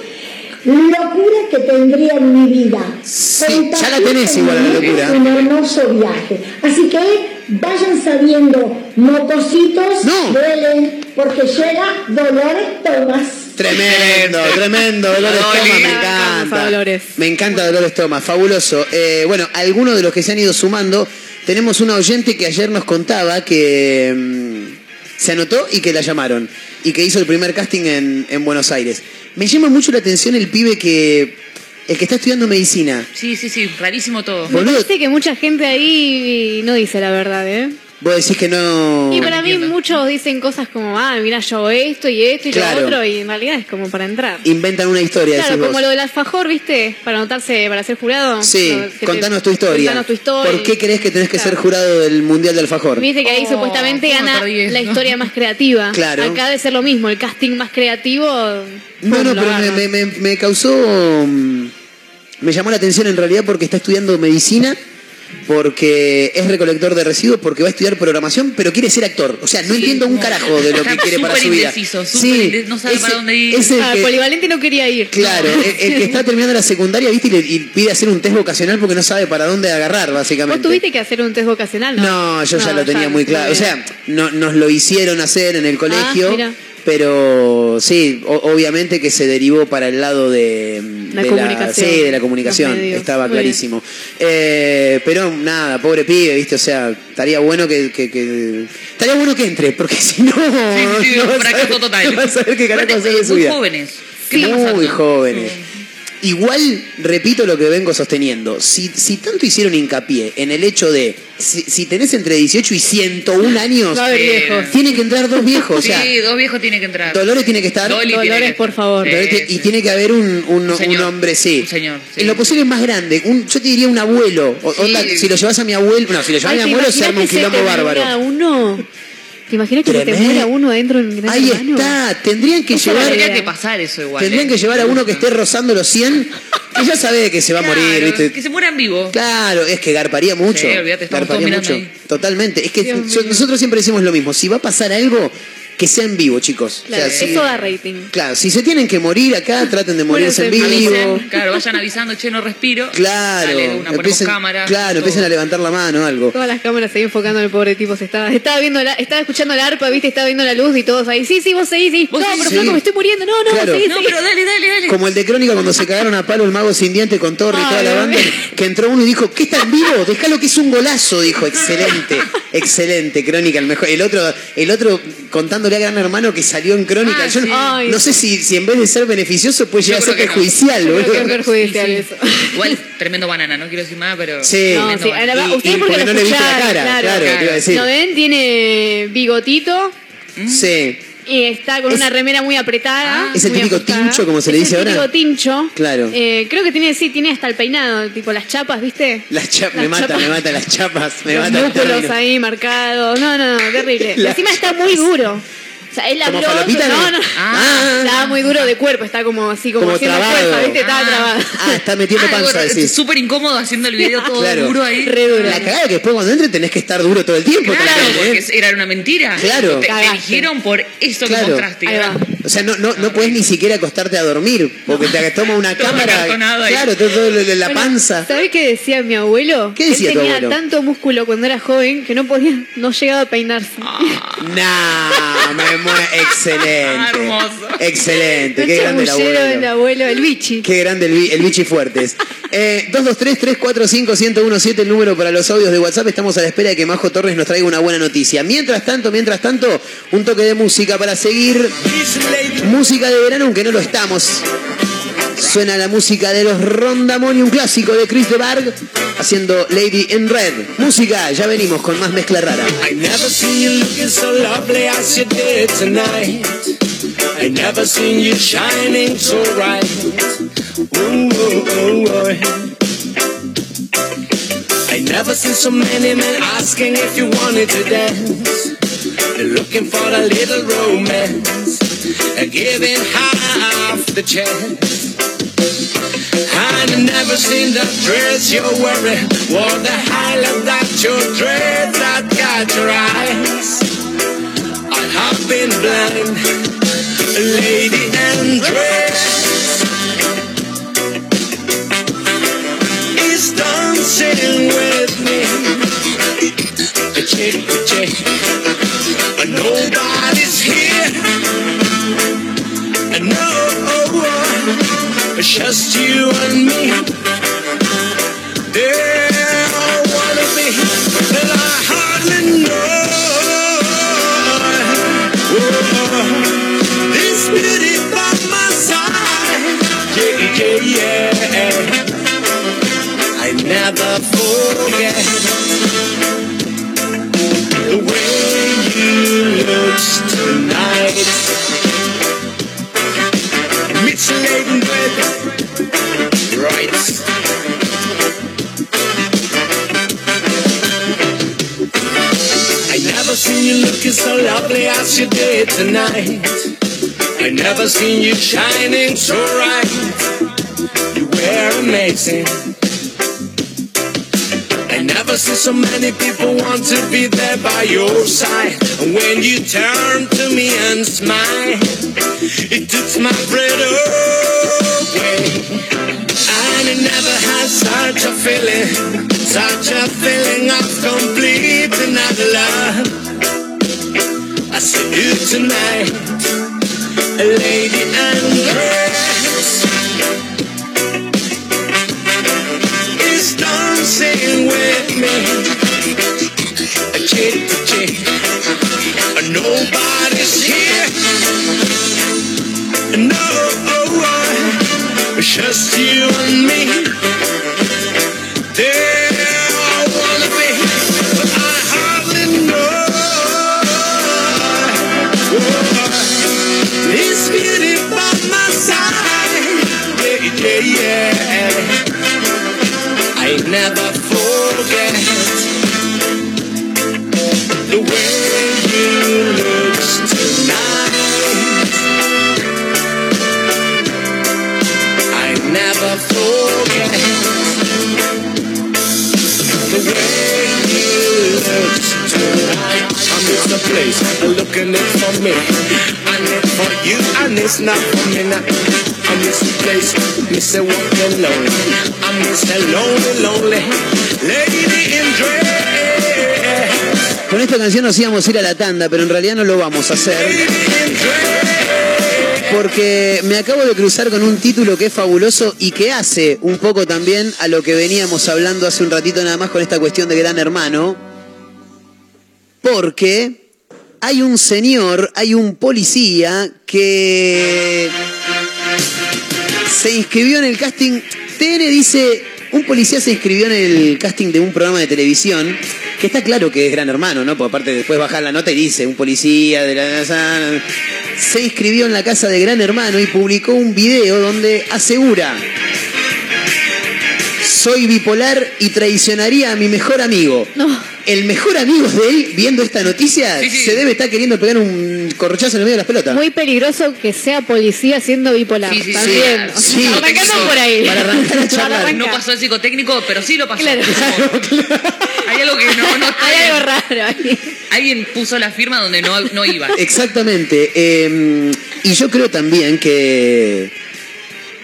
locura que tendría en mi vida. Sí, ya la tenés igual la locura. Un hermoso viaje. Así que vayan sabiendo, mocositos, No. duelen, porque llega Dolores Tomás. Tremendo, tremendo, Dolores. Tomás, me encanta. Dolores. Me encanta Dolores Tomás, fabuloso. Eh, bueno, algunos de los que se han ido sumando, tenemos una oyente que ayer nos contaba que mm, se anotó y que la llamaron y que hizo el primer casting en, en Buenos Aires. Me llama mucho la atención el pibe que, el que está estudiando medicina. Sí, sí, sí, rarísimo todo. Me Boludo. parece que mucha gente ahí no dice la verdad, ¿eh? Vos decís que no... Y para mí entiendo. muchos dicen cosas como, ah, mira, yo esto y esto y Claro. lo otro, y en realidad es como para entrar. Inventan una historia, Claro, decís como vos. lo del alfajor, ¿viste? Para anotarse, para ser jurado. Sí, te- contanos tu historia. Contanos tu historia. ¿Por qué crees que tenés que Claro. ser jurado del Mundial de Alfajor? Viste que ahí Oh, supuestamente ¿cómo gana la historia más creativa. Claro. Acá debe ser lo mismo, el casting más creativo. No, no, pero me, me- me- me causó. mm, Me llamó la atención en realidad porque está estudiando medicina, porque es recolector de residuos, porque va a estudiar programación, pero quiere ser actor. O sea, no Sí, entiendo un carajo de lo está que quiere para su vida. indeciso, inde- no sabe para dónde ir. es el Ah, que- Polivalente no quería ir. Claro, el, el que está terminando la secundaria, ¿viste? Y, le- y pide hacer un test vocacional porque no sabe para dónde agarrar, Vos básicamente. tuviste que hacer un test vocacional, ¿no? No, yo ya No, lo tenía muy claro. O sea, no, nos lo hicieron hacer en el colegio, mira. Pero sí, o- obviamente que se derivó para el lado de, La de comunicación, sí, de la comunicación, estaba clarísimo. Eh, pero nada, pobre pibe, ¿viste? O sea, estaría bueno que, que- que- estaría bueno que entre, porque si no, Sí, sí, no un vas a fracaso ver- total. no vas a ver qué carajo hacer de su muy vida. jóvenes. Muy jóvenes. Igual, repito lo que vengo sosteniendo, si, si tanto hicieron hincapié en el hecho de, si, si tenés entre 18 y 101 años, viejos. tienen que entrar dos viejos, o sea, sí, dos viejos tienen que entrar. Dolores tiene que estar, Dolly tiene Dolores, que- por favor. Sí, Dolores tiene- y tiene que haber un, un- Un señor. un hombre, sí. Un señor, sí. En lo posible más grande, un, yo te diría un abuelo, o- Sí. onda, si lo llevas a mi abuelo, no, si lo llevas Ay, a mi ¿te abuelo se arma un quilombo bárbaro. uno? ¿Te imaginas que se te muera uno adentro en Gran Ahí Hermano? está, tendrían que llevar... Tendría que pasar eso igual. Tendrían ¿eh? que llevar a uno que esté rozando los 100, que ya sabe que se va a morir, ¿viste? Que se mueran vivos. Claro, es que garparía mucho. Sí, garparía mucho. ahí. Totalmente. Es que nosotros siempre decimos lo mismo. Si va a pasar algo, que sea en vivo, chicos. O Claro, sea, si- eso da rating. Claro, si se tienen que morir acá, traten de morirse en vivo. Avisen, claro, vayan avisando, che, no respiro. Claro, Dale, una, empiecen, cámaras. claro, todo. empiecen a levantar la mano, algo. Todas las cámaras se enfocando en el pobre tipo. Se estaba, estaba viendo la, estaba escuchando la arpa, viste, estaba viendo la luz y todos ahí. Sí, sí, vos seguís, sí. Vos no, seguís, pero sí. flaco, me estoy muriendo. No, no, Claro. seguís, No, seguís. pero dale, dale, dale. Como el de Crónica cuando se cagaron a palo el mago sin diente con Torre y toda la banda, que entró uno y dijo, ¿qué está en vivo? Déjalo que es un golazo, dijo, excelente, excelente, Crónica, el mejor. El otro, el otro a Gran Hermano que salió en Crónica. Ah, Yo no- sí. No sé si, si en vez de ser beneficioso puede llegar a ser no. perjudicial, Yo creo boludo. que es perjudicial Sí, sí. eso. Igual, tremendo banana, no quiero decir nada, pero. Sí. No, sí, banana. ustedes y porque porque lo no le viste la cara, claro, claro. te iba a decir. ¿No ven? Tiene bigotito. Sí. Y está con una remera muy apretada. Es el típico ajustada. tincho, como se le Es dice el ahora. típico tincho. Claro. Eh, creo que tiene, sí, tiene hasta el peinado, tipo las chapas, ¿viste? Las chapas, me Las mata, chapas. me mata las chapas, me Los mata. músculos ahí marcados. No, no, no, terrible. La- encima está muy duro. Sea, él ¿Como habló. falopita, no, no? no. Ah. Está muy duro de cuerpo, está como así, como, Como haciendo trabado. fuerza, ¿viste? Está trabado. Ah, está metiendo Ah, panza, decís. Súper incómodo haciendo el video todo Claro. duro ahí. Re duro. La cagada que después cuando entre tenés que estar duro todo el tiempo. Claro, también, ¿eh? porque era una mentira. Claro. Te, eligieron por eso Claro. que mostraste. O sea, no, no, no podés ni siquiera acostarte a dormir, porque te toma una Todo cámara. Claro, todo, todo lo de la Bueno, panza. ¿Sabés qué decía mi abuelo? ¿Qué decía Él tu tenía abuelo? tanto músculo cuando era joven que no podía, no llegaba a peinarse. Nah, me muero. Excelente. Hermoso. Excelente. Qué grande el abuelo. el abuelo, el bichi. Qué grande el bichi fuertes. Eh, 223-345-1017, el número para los audios de WhatsApp. Estamos a la espera de que Majo Torres nos traiga una buena noticia. Mientras tanto, mientras tanto, un toque de música para seguir. Música de verano, aunque no lo estamos. Suena la música de los Rondamoni, un clásico de Chris de Barg, haciendo Lady in Red. Música, ya venimos con más mezcla rara. I never seen you looking so lovely as you did tonight. I never seen you shining so bright. I never seen so many men asking if you wanted to dance. They're looking for a little romance, giving half the chance. And I never seen the dress you're wearing, or the highlight that your dress that got your eyes. I have been blind, lady and dress. Is dancing with me, chick chick, just you and me. I hardly know. Oh, this beauty by my side, yeah. I never forget you so lovely as you did tonight. I never seen you shining so bright. You were amazing. I never seen so many people want to be there by your side. And when you turn to me and smile, it took my breath away. And it never had such a feeling, such a feeling of complete another love. See you tonight, a lady is dancing with me. A chick chick. Nobody's here. No, oh, just you and me. Looking it for me. I need for you, and it's not for me now. I miss the place, miss the walking lonely. I miss the lonely, lonely lady in dress. Con esta canción nos íbamos a ir a la tanda, pero en realidad no lo vamos a hacer. Porque me acabo de cruzar con un título que es fabuloso y que hace un poco también a lo que veníamos hablando hace un ratito nada más con esta cuestión de Gran Hermano. Porque hay un señor, hay un policía que se inscribió en el casting. TN dice Un policía se inscribió en el casting de un programa de televisión, que está claro que es Gran Hermano, ¿no? Porque aparte después baja la nota y dice, un policía de la... Se inscribió en la casa de Gran Hermano y publicó un video donde asegura soy bipolar y traicionaría a mi mejor amigo. No. El mejor amigo de él, viendo esta noticia, se debe estar queriendo pegar un corrochazo en el medio de las pelotas. Muy peligroso que sea policía siendo bipolar. Sí. También. O sea, Sí. arrancando por ahí. Para arrancar a charlar. No pasó el psicotécnico, pero sí lo pasó. Claro. Hay algo que no, no está Hay bien. algo raro ahí. Alguien puso la firma donde no, no iba. Exactamente. eh, y yo creo también que.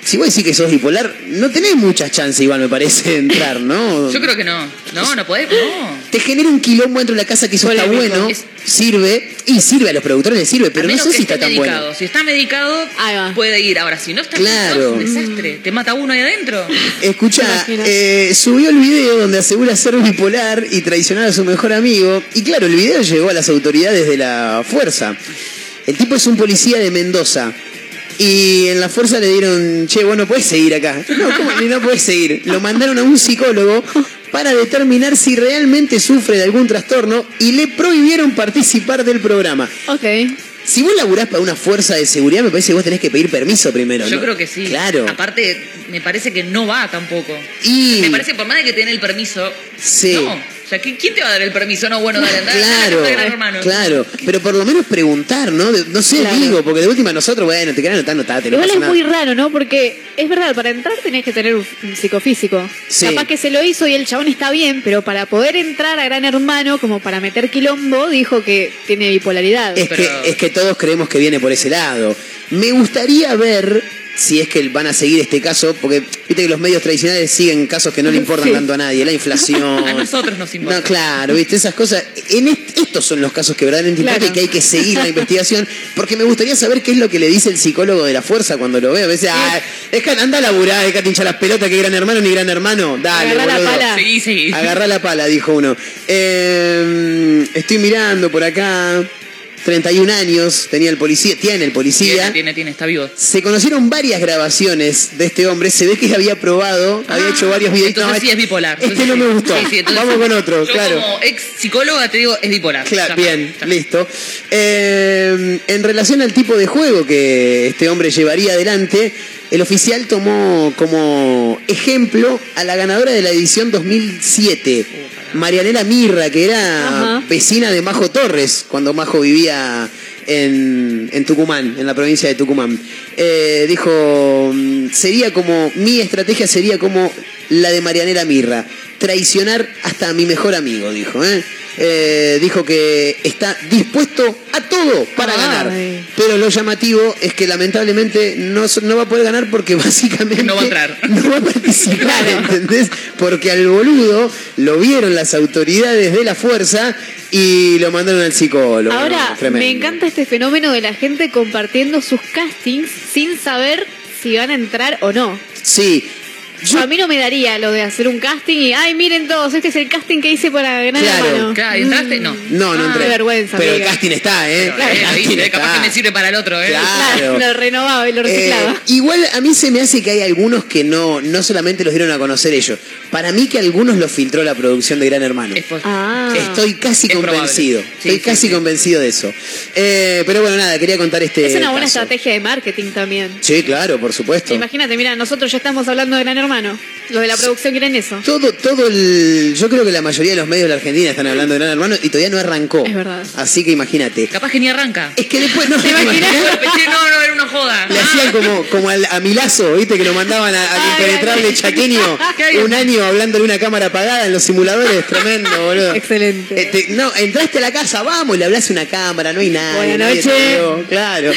Si vos decís que sos bipolar, no tenés muchas chances, igual me parece, de entrar, ¿no? Yo creo que no. No, no podés. No. Te genera un quilombo dentro de la casa que eso está Polémico. bueno, Es- sirve, y sirve a los productores, les sirve, pero a no menos sé que si esté está tan medicado. bueno. Si está medicado, puede ir. Ahora, si no está Claro. medicado, es un desastre. Te mata uno ahí adentro. Escucha, eh, subió el video donde asegura ser bipolar y traicionar a su mejor amigo. Y claro, el video llegó a las autoridades de la fuerza. El tipo es un policía de Mendoza. Y en la fuerza le dieron, che, vos no podés seguir acá. No, ¿cómo no podés seguir? Lo mandaron a un psicólogo para determinar si realmente sufre de algún trastorno y le prohibieron participar del programa. Ok. Si vos laburás para una fuerza de seguridad, me parece que vos tenés que pedir permiso primero. Yo ¿no? creo que sí. Claro. Aparte, me parece que no va tampoco. Y- Me parece, por más de que tenga el permiso. Sí. No. O sea, ¿qui- ¿quién te va a dar el permiso? No, bueno, dale, andá, Claro, Gran hermano. claro, pero por lo menos preguntar, ¿no? De- no sé, Claro. digo, porque de última nosotros, bueno, te quedan anotar, anotate, no Igual es nada. muy raro, ¿no? Porque es verdad, para entrar tenés que tener un un psicofísico. Sí. Capaz que se lo hizo y el chabón está bien, pero para poder entrar a Gran Hermano, como para meter quilombo, dijo que tiene bipolaridad. Es, que, es que todos creemos que viene por ese lado. Me gustaría ver si es que van a seguir este caso, porque viste que los medios tradicionales siguen casos que no le importan Sí. tanto a nadie, la inflación. A nosotros nos importa. No, claro, viste, esas cosas. En est- estos son los casos que verdaderamente importan Claro. y que hay que seguir la investigación, porque me gustaría saber qué es lo que le dice el psicólogo de la fuerza cuando lo ve. A veces, ah, es que anda a laburar, es que hinchar las pelotas, que gran hermano ni gran hermano. Dale, Agarrá la boludo. pala. Sí, sí. Agarrá la pala, dijo uno. Eh, estoy mirando por acá. 31 años tenía el policía, tiene el policía. Tiene, tiene, tiene, está vivo. Se conocieron varias grabaciones de este hombre. Se ve que había probado, había hecho varios videos. Ah, Entonces No, sí es bipolar. Este Entonces no me gustó. Sí, sí, entonces Vamos con otro, Yo claro. como ex psicóloga te digo, es bipolar. Claro, bien, listo. Eh, en relación al tipo de juego que este hombre llevaría adelante, el oficial tomó como ejemplo a la ganadora de la edición 2007, Marianela Mirra, que era Ajá. vecina de Majo Torres, cuando Majo vivía en, en Tucumán, en la provincia de Tucumán. Eh, dijo, mm, sería como, mi estrategia sería como la de Marianela Mirra, traicionar hasta a mi mejor amigo, dijo. ¿eh? Eh, dijo que está dispuesto a todo para Ay. ganar. Pero lo llamativo es que lamentablemente no, no va a poder ganar porque básicamente No va a entrar. no va a participar, ¿entendés? Porque al boludo lo vieron las autoridades de la fuerza y lo mandaron al psicólogo. Ahora, me encanta este fenómeno de la gente compartiendo sus castings sin saber si van a entrar o no. Sí. A mí no me daría lo de hacer un casting y, ay, miren todos, este es el casting que hice para Gran Claro. Hermano. Claro, ¿entraste? No. No, no Ah, entré. vergüenza, Pero el casting está, ¿eh? Claro, El eh, casting ¿viste? Capaz está. que me sirve para el otro, ¿eh? Claro. Lo renovaba y lo reciclaba. Eh, igual a mí se me hace que hay algunos que no, no solamente los dieron a conocer ellos. Para mí que algunos los filtró la producción de Gran Hermano. Es ah. Estoy casi Es convencido. Sí, Estoy sí, casi sí. convencido de eso. Eh, pero bueno, nada, quería contar este. es una buena caso. estrategia de marketing también. Sí, claro, por supuesto. Imagínate, mira, nosotros ya estamos hablando de Gran Hermano. Los de la producción quieren eso. Todo, todo el. Yo creo que la mayoría de los medios de la Argentina están hablando de Gran Hermano y todavía no arrancó. Es verdad. Así que imagínate. Capaz que ni arranca. Es que después no ¿Te imaginas? No, no, era una joda. Le hacían como, como al- a Milazo, ¿viste? Que lo mandaban a- al impenetrable chaqueño un año hablando de una cámara apagada en los simuladores. Tremendo, boludo. Excelente. Eh, te- no, entraste a la casa, vamos, le hablas a una cámara, no hay nada. Buenas noches. Claro.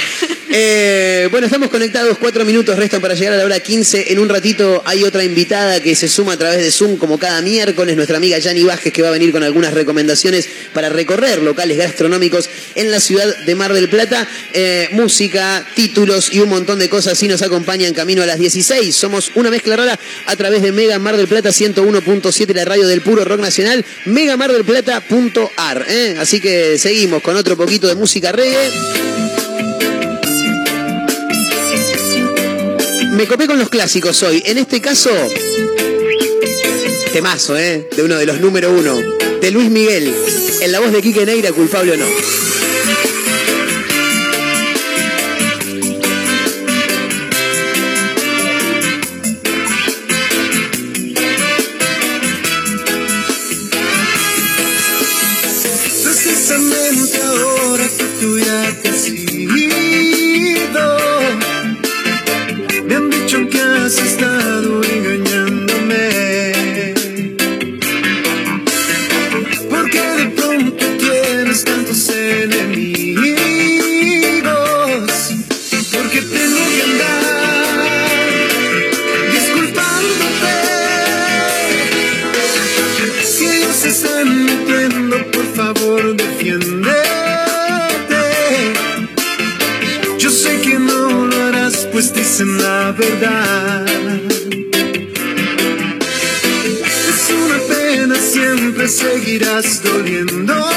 Eh, bueno, estamos conectados, cuatro minutos restan para llegar a la hora 15. En un ratito hay otra invitada que se suma a través de Zoom como cada miércoles, nuestra amiga Yani Vázquez, que va a venir con algunas recomendaciones para recorrer locales gastronómicos en la ciudad de Mar del Plata. Eh, música, títulos y un montón de cosas así nos acompañan camino a las 16. Somos una mezcla rara a través de Mega Mar del Plata 101.7, la radio del puro rock nacional, megamardelplata.ar. ¿eh? Así que seguimos con otro poquito de música reggae. me copé con los clásicos hoy. En este caso, temazo, ¿eh? De uno de los número uno. De Luis Miguel. En la voz de Quique Neira, culpable o no. dicen la verdad. Es una pena, siempre seguirás doliendo.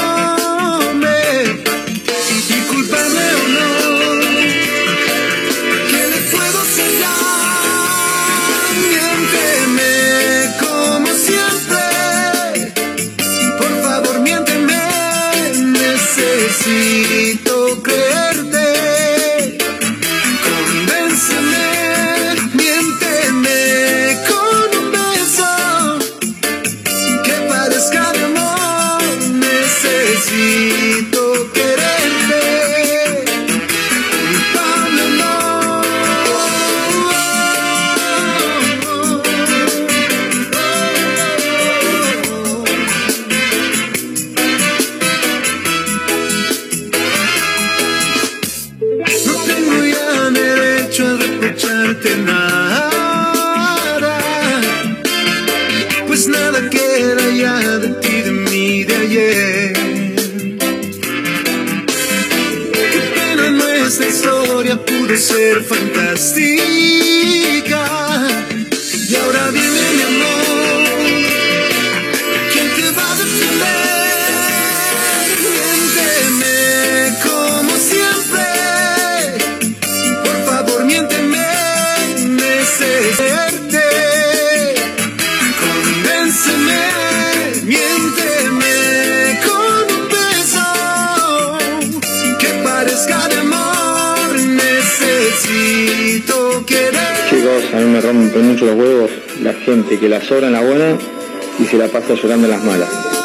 rompen mucho los huevos la gente que la sobra en la buena y se la pasa llorando en las malas.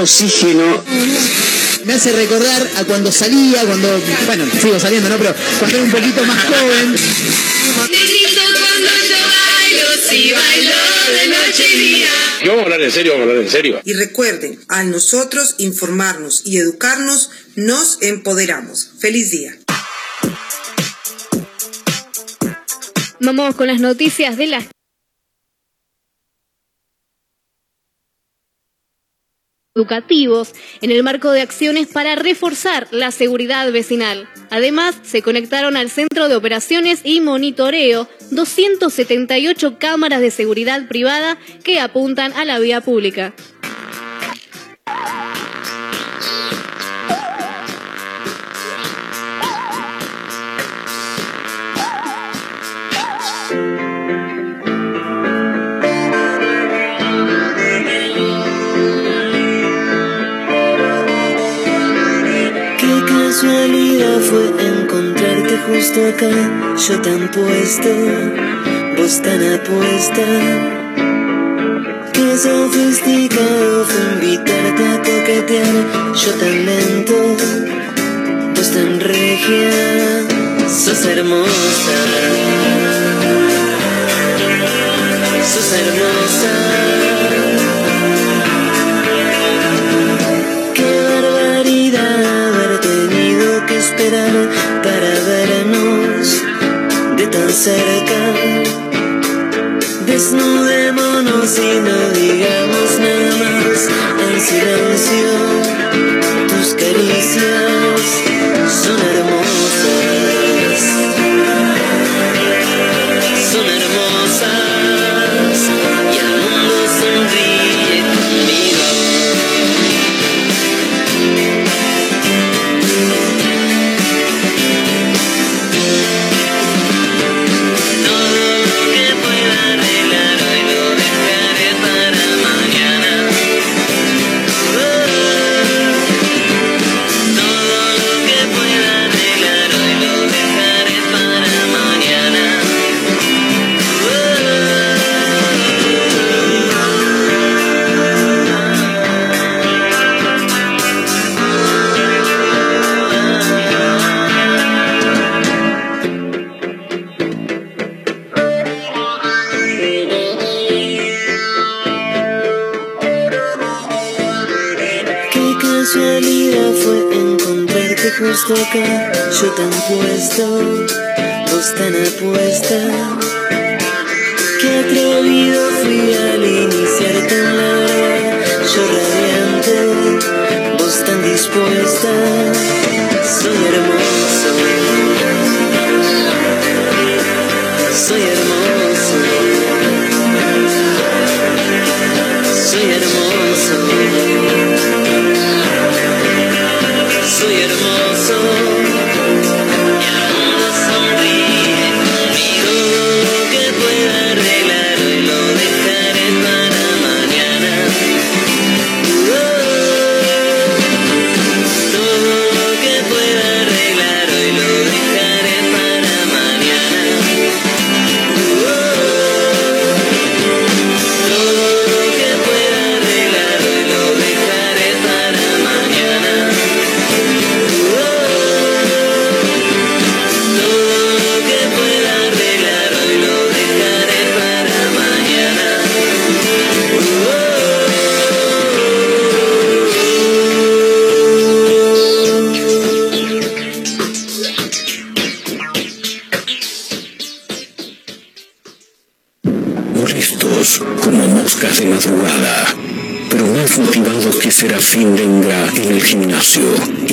¿Cuánto oxígeno? Me hace recordar a cuando salía, cuando, bueno, sigo saliendo, ¿no? Pero cuando era un poquito más joven. Negrito cuando yo bailo, si bailo de noche y día. Y vamos a hablar en serio, vamos a hablar en serio. Y recuerden, al nosotros informarnos y educarnos, nos empoderamos. Feliz día. Vamos con las noticias de las educativos en el marco de acciones para reforzar la seguridad vecinal. Además, se conectaron al Centro de Operaciones y Monitoreo 278 cámaras de seguridad privada que apuntan a la vía pública. Justo acá, yo tan puesto, vos tan apuesta. Qué sofisticado fue invitarte a coquetear, yo tan lento, vos tan regia, sos hermosa. Sos hermosa. Qué barbaridad haber tenido que esperar para vernos de tan cerca. Desnudémonos y no digamos nada más en silencio. Tus caricias son hermosas.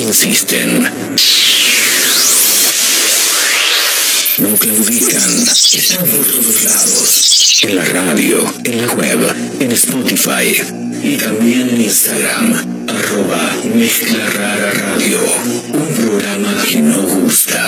Insisten. No claudican, están por todos lados, en la radio, en la web, en Spotify y también en Instagram, arroba Mezcla Rara Radio, un programa que no gusta,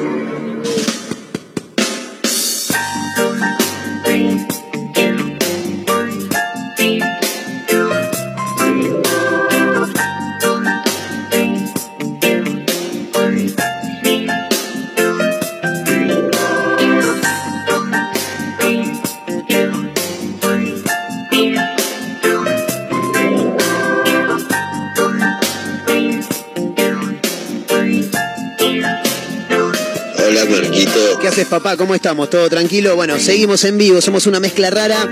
¿Cómo estamos? ¿Todo tranquilo? Bueno, seguimos en vivo, somos una mezcla rara.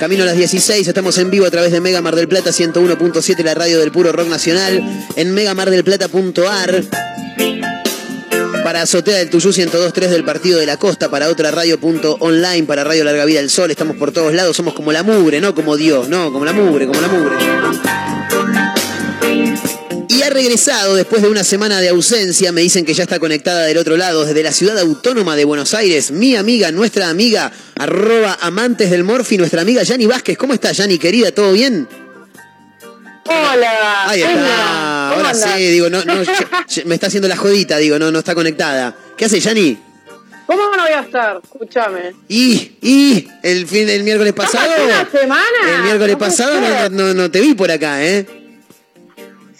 Camino a las 16, estamos en vivo a través de Mega Mar del Plata 101.7, la radio del puro rock nacional, en megamardelplata.ar. Para Azotea del Tuyú 102.3 del Partido de la Costa, para otra radio.online, para Radio Larga Vida del Sol, estamos por todos lados, somos como la mugre, no como Dios, no, como la mugre, como la mugre. Y ha regresado después de una semana de ausencia. Me dicen que ya está conectada del otro lado, desde la ciudad autónoma de Buenos Aires. Mi amiga, nuestra amiga, arroba amantes del Morfi, nuestra amiga Yani Vázquez. ¿Cómo estás, Yani, querida? ¿Todo bien? Hola. Ahí está. Hola. ¿Cómo Ahora sí, digo, no, no, me está haciendo la jodita, digo, no, no está conectada. ¿Qué hace, Yani? ¿Cómo no voy a estar? Escúchame. Y, y, el fin del miércoles pasado. ¿Hace una semana? El miércoles pasado no, no te vi por acá, ¿eh?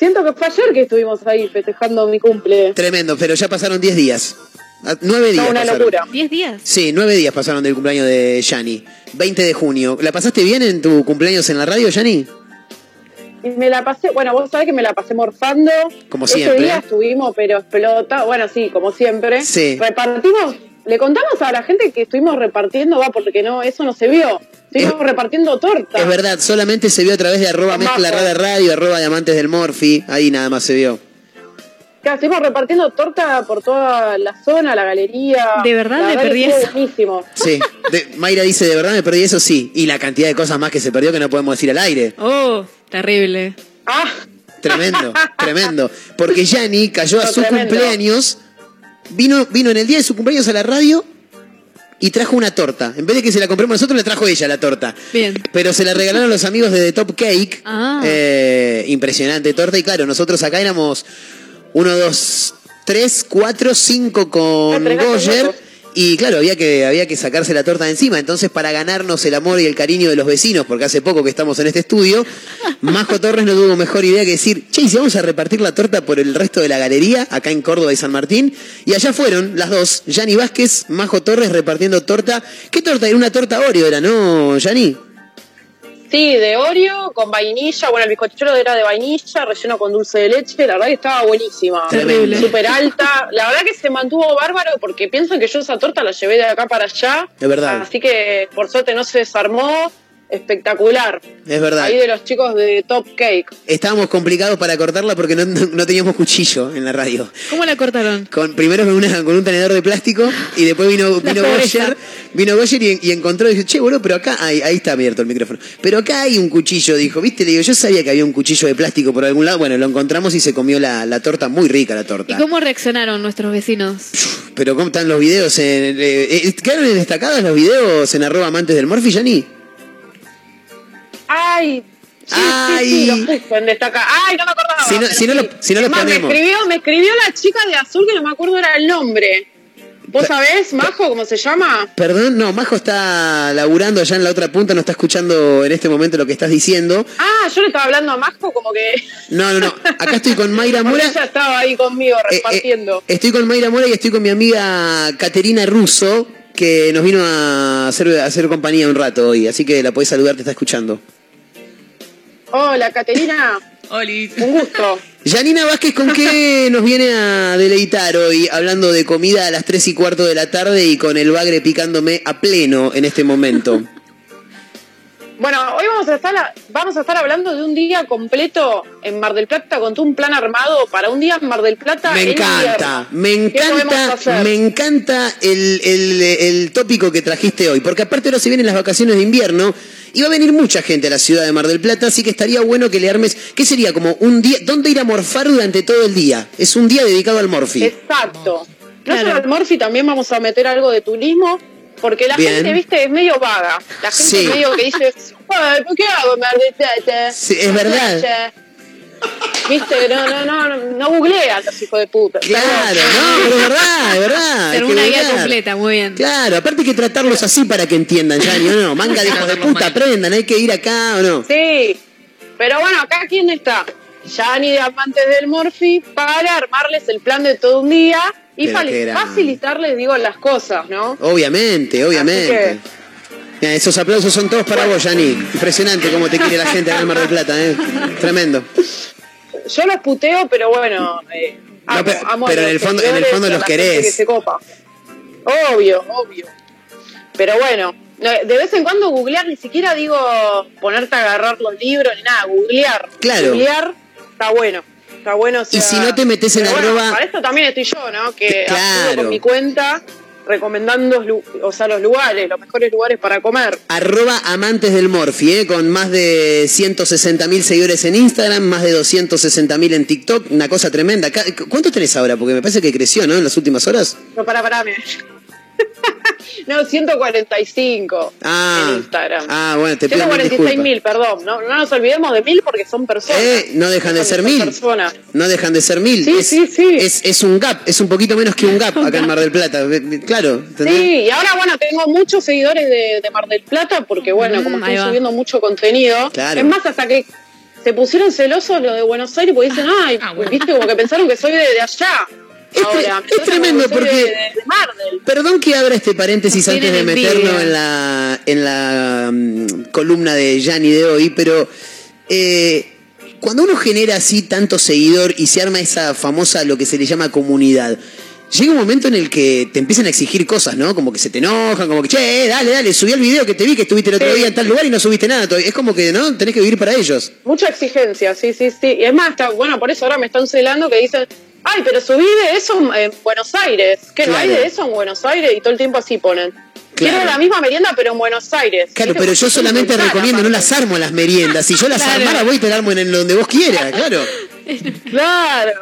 Siento que fue ayer que estuvimos ahí festejando mi cumple. Tremendo, pero ya pasaron 10 días. Ah, Nueve días. No, una pasaron. locura. ¿10 días? Sí, nueve días pasaron del cumpleaños de Yani. 20 de junio. ¿La pasaste bien en tu cumpleaños en la radio, Yani? Y me la pasé, bueno, vos sabés que me la pasé morfando. Como Ese siempre. día estuvimos, pero explota. Bueno, sí, como siempre. Sí. Repartimos, le contamos a la gente que estuvimos repartiendo, va, porque no, eso no se vio. Estuvimos repartiendo torta. Es verdad, solamente se vio a través de arroba mezcla rara radio, arroba diamantes del Morphy. Ahí nada más se vio. Claro, estuvimos repartiendo torta por toda la zona, la galería. ¿De verdad La me perdí eso? buenísimo. Sí. De- Mayra dice, de verdad me perdí eso, sí. Y la cantidad de cosas más que se perdió que no podemos decir al aire. Oh, terrible. Ah, Tremendo, tremendo. Porque Yani cayó a No, su tremendo. cumpleaños, vino, vino en el día de su cumpleaños a la radio y trajo una torta. En vez de que se la compremos nosotros, le trajo ella la torta. Bien. Pero se la regalaron los amigos de The Top Cake. Ah. Eh, impresionante torta. Y claro, nosotros acá éramos uno, dos, tres, cuatro, cinco con Goyer. Y claro, había que, había que sacarse la torta de encima. Entonces, para ganarnos el amor y el cariño de los vecinos, porque hace poco que estamos en este estudio, Majo Torres no tuvo mejor idea que decir, che, ¿y si vamos a repartir la torta por el resto de la galería, acá en Córdoba y San Martín. Y allá fueron las dos, Yani Vázquez, Majo Torres repartiendo torta. ¿Qué torta? Era una torta Oreo, era, ¿no, Yani? Sí, de Oreo con vainilla. Bueno, el bizcochuelo era de vainilla, relleno con dulce de leche. La verdad que estaba buenísima. Terrible. Súper alta. La verdad que se mantuvo bárbaro porque piensan que yo esa torta la llevé de acá para allá. Es verdad. Así que por suerte no se desarmó. Espectacular. Es verdad. Ahí de los chicos de Top Cake. Estábamos complicados para cortarla porque no, no- no teníamos cuchillo en la radio. ¿Cómo la cortaron? Con, primero con, una, con un tenedor de plástico y después vino, vino. Goyer, vino Goyer y, y encontró y dijo, che, boludo, pero acá, ahí, ahí está abierto el micrófono. Pero acá hay un cuchillo, dijo, viste, le digo, yo sabía que había un cuchillo de plástico por algún lado. Bueno, lo encontramos y se comió la, la torta, muy rica la ¿Y torta. cómo reaccionaron nuestros vecinos? Pero ¿cómo están los videos? En, eh, eh, ¿Quedaron destacados los videos en arroba amantes del Morphy, Yani? Ay. Sí, Ay. sí, sí, lo puse en destaca. Ay, no me acordaba. Si no- si lo- si no lo me escribió, me escribió la chica de azul que no me acuerdo era el nombre. ¿Vos sabés, Majo, cómo se llama? Perdón, no, Majo está laburando allá en la otra punta, no está escuchando en este momento lo que estás diciendo. Ah, yo le estaba hablando a Majo como que No, no, no. Acá estoy con Mayra Mora. ella estaba ahí conmigo Eh, eh, repartiendo. estoy con Mayra Mora y estoy con mi amiga Caterina Russo, que nos vino a hacer, a hacer compañía un rato hoy. Así que la podés saludar, te está escuchando. Hola, Caterina. Oli. Un gusto. Janina Vázquez, ¿con qué nos viene a deleitar hoy? Hablando de comida a las 3 y cuarto de la tarde y con el bagre picándome a pleno en este momento. Bueno, hoy vamos a estar vamos a estar hablando de un día completo en Mar del Plata con todo un plan armado para un día en Mar del Plata. Me en encanta, me ¿Qué podemos encanta, me encanta el, el- el tópico que trajiste hoy, porque aparte ahora se vienen las vacaciones de invierno y va a venir mucha gente a la ciudad de Mar del Plata, así que estaría bueno que le armes, ¿qué sería? Como un día, ¿dónde ir a morfar durante todo el día? Es un día dedicado al morfi. Exacto. No solo al Morphy, también vamos a meter algo de turismo, porque la Bien. gente, viste, es medio vaga. La gente Sí. es medio que dice, "Ay, ¿por qué hago Plata? Sí, es verdad. Viste, no, no, no, no, no googlean los hijos de puta. Claro, no, pero es verdad, es verdad. que una guía googlear. completa, muy bien. Claro, aparte hay que tratarlos así para que entiendan, ya, no, no, manga de hijos de puta, aprendan, hay que ir acá o no. Sí, pero bueno, acá quién está. Yani de Amantes del Morphy para armarles el plan de todo un día y facilitarles, digo, las cosas, ¿no? Obviamente, obviamente. Mira, esos aplausos son todos para vos, Yani. Impresionante cómo te quiere la gente en Mar del Plata, ¿eh? Tremendo. Yo los puteo, pero bueno, eh, amo, No, pero- amo pero en el fondo- en el fondo los querés. que se copa. Obvio, obvio. Pero bueno, no, de vez en cuando googlear, ni siquiera digo ponerte a agarrar los libros ni nada, googlear. Claro. Googlear está bueno. Está bueno. o Y sea, si no te metes en bueno, arroba- Para esto también estoy yo, ¿no? Que Claro. con mi cuenta recomendando o sea, los lugares, los mejores lugares para comer. Arroba amantes del Morfi, ¿eh? con más de 160 mil seguidores en Instagram, más de 260 mil en TikTok, una cosa tremenda. ¿Cuántos tenés ahora? Porque me parece que creció, ¿no? En las últimas horas. No, para, para, me- No, 145 Ah, en Instagram. ah bueno, te pido mil 146 disculpas. mil, perdón. No, no nos olvidemos de mil porque son personas. Eh, no dejan de ser mil. personas. No dejan de ser mil. Sí, es, sí, sí. Es, es un gap, es un poquito menos que un gap acá en Mar del Plata. Claro, ¿entendés? Sí, y ahora, bueno, tengo muchos seguidores de, de Mar del Plata porque, bueno, como Mm, ahí estoy va. subiendo mucho contenido. Claro. Es más, hasta que se pusieron celosos los de Buenos Aires porque dicen, ay, viste, como que pensaron que soy de, de allá. Ahora, es tremendo porque- de, de-. Perdón que abra este paréntesis Nos antes de meternos en la, en la mm, columna de Yanni de hoy, pero eh, cuando uno genera así tanto seguidor y se arma esa famosa, lo que se le llama comunidad, llega un momento en el que te empiezan a exigir cosas, ¿no? Como que se te enojan, como que, che, dale, dale, subí el video que te vi que estuviste el otro Sí. día en tal lugar y no subiste nada. todavía. Es como que, ¿no? Tenés que vivir para ellos. Mucha exigencia, sí, sí, sí. Y es más, está, bueno, por eso ahora me están celando que dicen, ay, pero subí de eso en Buenos Aires. Que no hay Claro. de eso en Buenos Aires y todo el tiempo así ponen. Claro. Quiero la misma merienda, pero en Buenos Aires. Claro, pero yo solamente recomiendo, no las armo las meriendas. Si yo las Claro. armara, voy y te las armo en donde vos quieras, claro. Claro.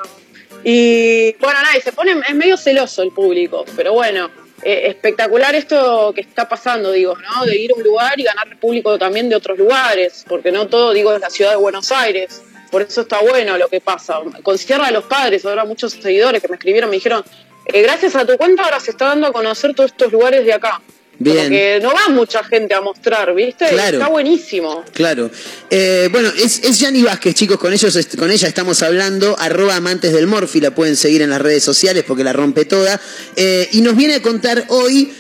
Y bueno, nada, y se pone, es medio celoso el público, pero bueno, eh, espectacular esto que está pasando, digo, ¿no? De ir a un lugar y ganar público también de otros lugares, porque no todo, digo, es la ciudad de Buenos Aires. Por eso está bueno lo que pasa. Con Sierra de los Padres, ahora muchos seguidores que me escribieron me dijeron, eh, gracias a tu cuenta ahora se está dando a conocer todos estos lugares de acá. Bien. Como que no va mucha gente a mostrar, ¿viste? Claro. Está buenísimo. Claro. Eh, bueno, es, es Yani Vázquez, chicos, con ellos con ella estamos hablando, arroba amantes del Morfi, la pueden seguir en las redes sociales porque la rompe toda. Eh, y nos viene a contar hoy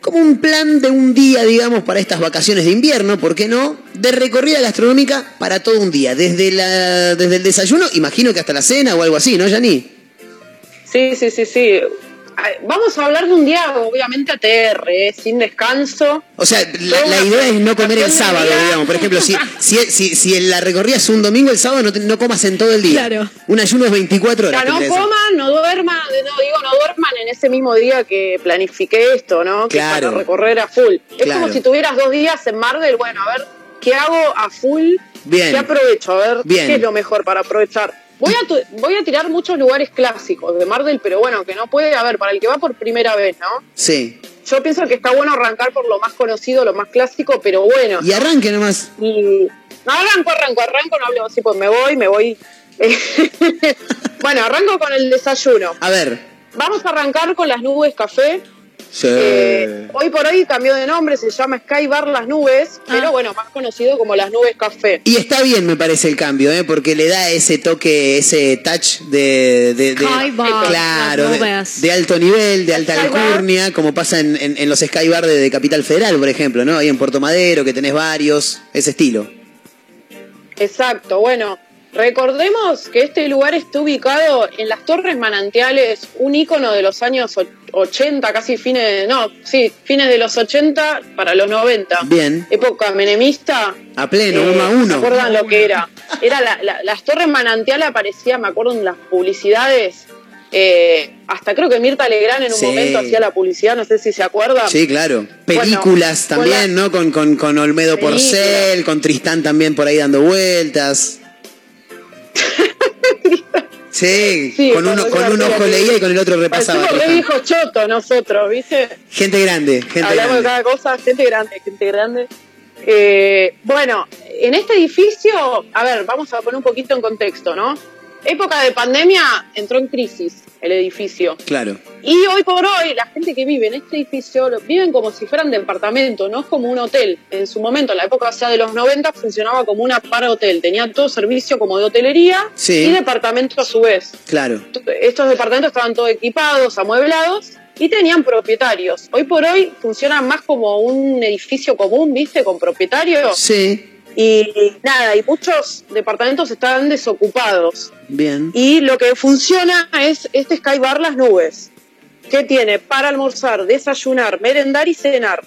como un plan de un día, digamos, para estas vacaciones de invierno, ¿por qué no? De recorrida gastronómica para todo un día, desde, la, desde el desayuno, imagino que hasta la cena o algo así, ¿no, Yani? Sí, sí, sí, sí. Vamos a hablar de un día, obviamente, ATR, ¿eh? sin descanso. O sea, la, la idea es no comer el sábado, digamos. Por ejemplo, si, si, si, si la recorrida es un domingo, el sábado no, te- no comas en todo el día. Claro. Un ayuno es 24 O horas. sea, no coman, no duerman, no digo no duerman en ese mismo día que planifiqué esto, ¿no? Que Claro. para recorrer a full. Es Claro. como si tuvieras dos días en Mar del, bueno, a ver, ¿qué hago a full? Bien. ¿Qué aprovecho? A ver, Bien. ¿qué es lo mejor para aprovechar? Voy a, voy a tirar muchos lugares clásicos de Mar del, pero bueno, que no puede haber, para el que va por primera vez, ¿no? Sí. Yo pienso que está bueno arrancar por lo más conocido, lo más clásico, pero bueno. Y arranque nomás. Y no arranco, arranco, arranco, no hablo así, pues me voy, me voy. bueno, arranco con el desayuno. A ver. Vamos a arrancar con las nubes café. Sí. Eh, hoy por hoy cambió de nombre, se llama Sky Bar Las Nubes, pero bueno, más conocido como las nubes café. Y está bien, me parece, el cambio, ¿eh? porque le da ese toque, ese touch de. de, de- Sky bar, claro, las de, nubes. de alto nivel, de alta Sky bar. alcurnia, como pasa en, en- en los Sky Bar de, de Capital Federal, por ejemplo, ¿no? Ahí en Puerto Madero, que tenés varios, ese estilo. Exacto, bueno, recordemos que este lugar está ubicado en las Torres Manantiales, un ícono de los años och- 80, casi fines, no, sí, fines de los 80 para los 90. Bien. Época menemista. A pleno, Eh, uno a ¿Se uno. acuerdan lo que era? Era la- la- las Torres Manantial aparecía, me acuerdo en las publicidades. eh, hasta creo que Mirta Legrand en un Sí. momento hacía la publicidad, no sé si se acuerdan. Sí, claro. Películas Bueno, también, ¿no? Con, con, con Olmedo. Porcel, con Tristán también por ahí dando vueltas. Sí, Sí, con, uno, con un ojo leía y con el otro repasaba. Viejos chotos nosotros, ¿viste? Gente grande, gente Hablamos de grande. cada cosa, gente grande, gente grande. Eh, bueno, en este edificio, a ver, vamos a poner un poquito en contexto, ¿no? Época de pandemia entró en crisis el edificio. Claro. Y hoy por hoy, la gente que vive en este edificio lo- viven como si fueran departamentos, no es como un hotel. En su momento, en la época de los 90, funcionaba como una para hotel. Tenía todo servicio como de hotelería Sí. y departamento a su vez. Claro. Estos departamentos estaban todos equipados, amueblados y tenían propietarios. Hoy por hoy funcionan más como un edificio común, ¿viste? Con propietarios. Sí, Y nada, y muchos departamentos están desocupados. bien. Y lo que funciona es este Sky Bar Las Nubes, que tiene para almorzar, desayunar, merendar y cenar.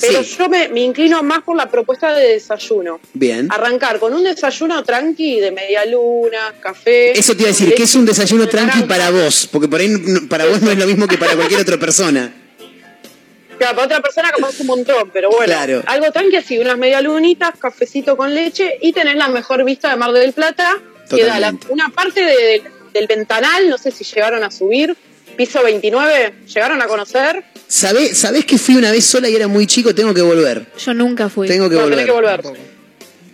Pero Sí. yo me, me inclino más por la propuesta de desayuno. Bien. Arrancar con un desayuno tranqui de media luna, café. Eso te iba a decir, ¿qué es un desayuno tranqui para vos? Porque por ahí para vos no es lo mismo que para cualquier otra persona. Claro, para otra persona capaz un montón, pero bueno, Claro. algo tranqui así, unas medialunitas, cafecito con leche y tenés la mejor vista de Mar del Plata, que da la- Totalmente. una parte de- del ventanal, no sé si llegaron a subir, piso 29, ¿llegaron a conocer? ¿Sabés, ¿Sabés que fui una vez sola y era muy chico? Tengo que volver. Yo nunca fui. Tengo que No, volver. tenés que volver.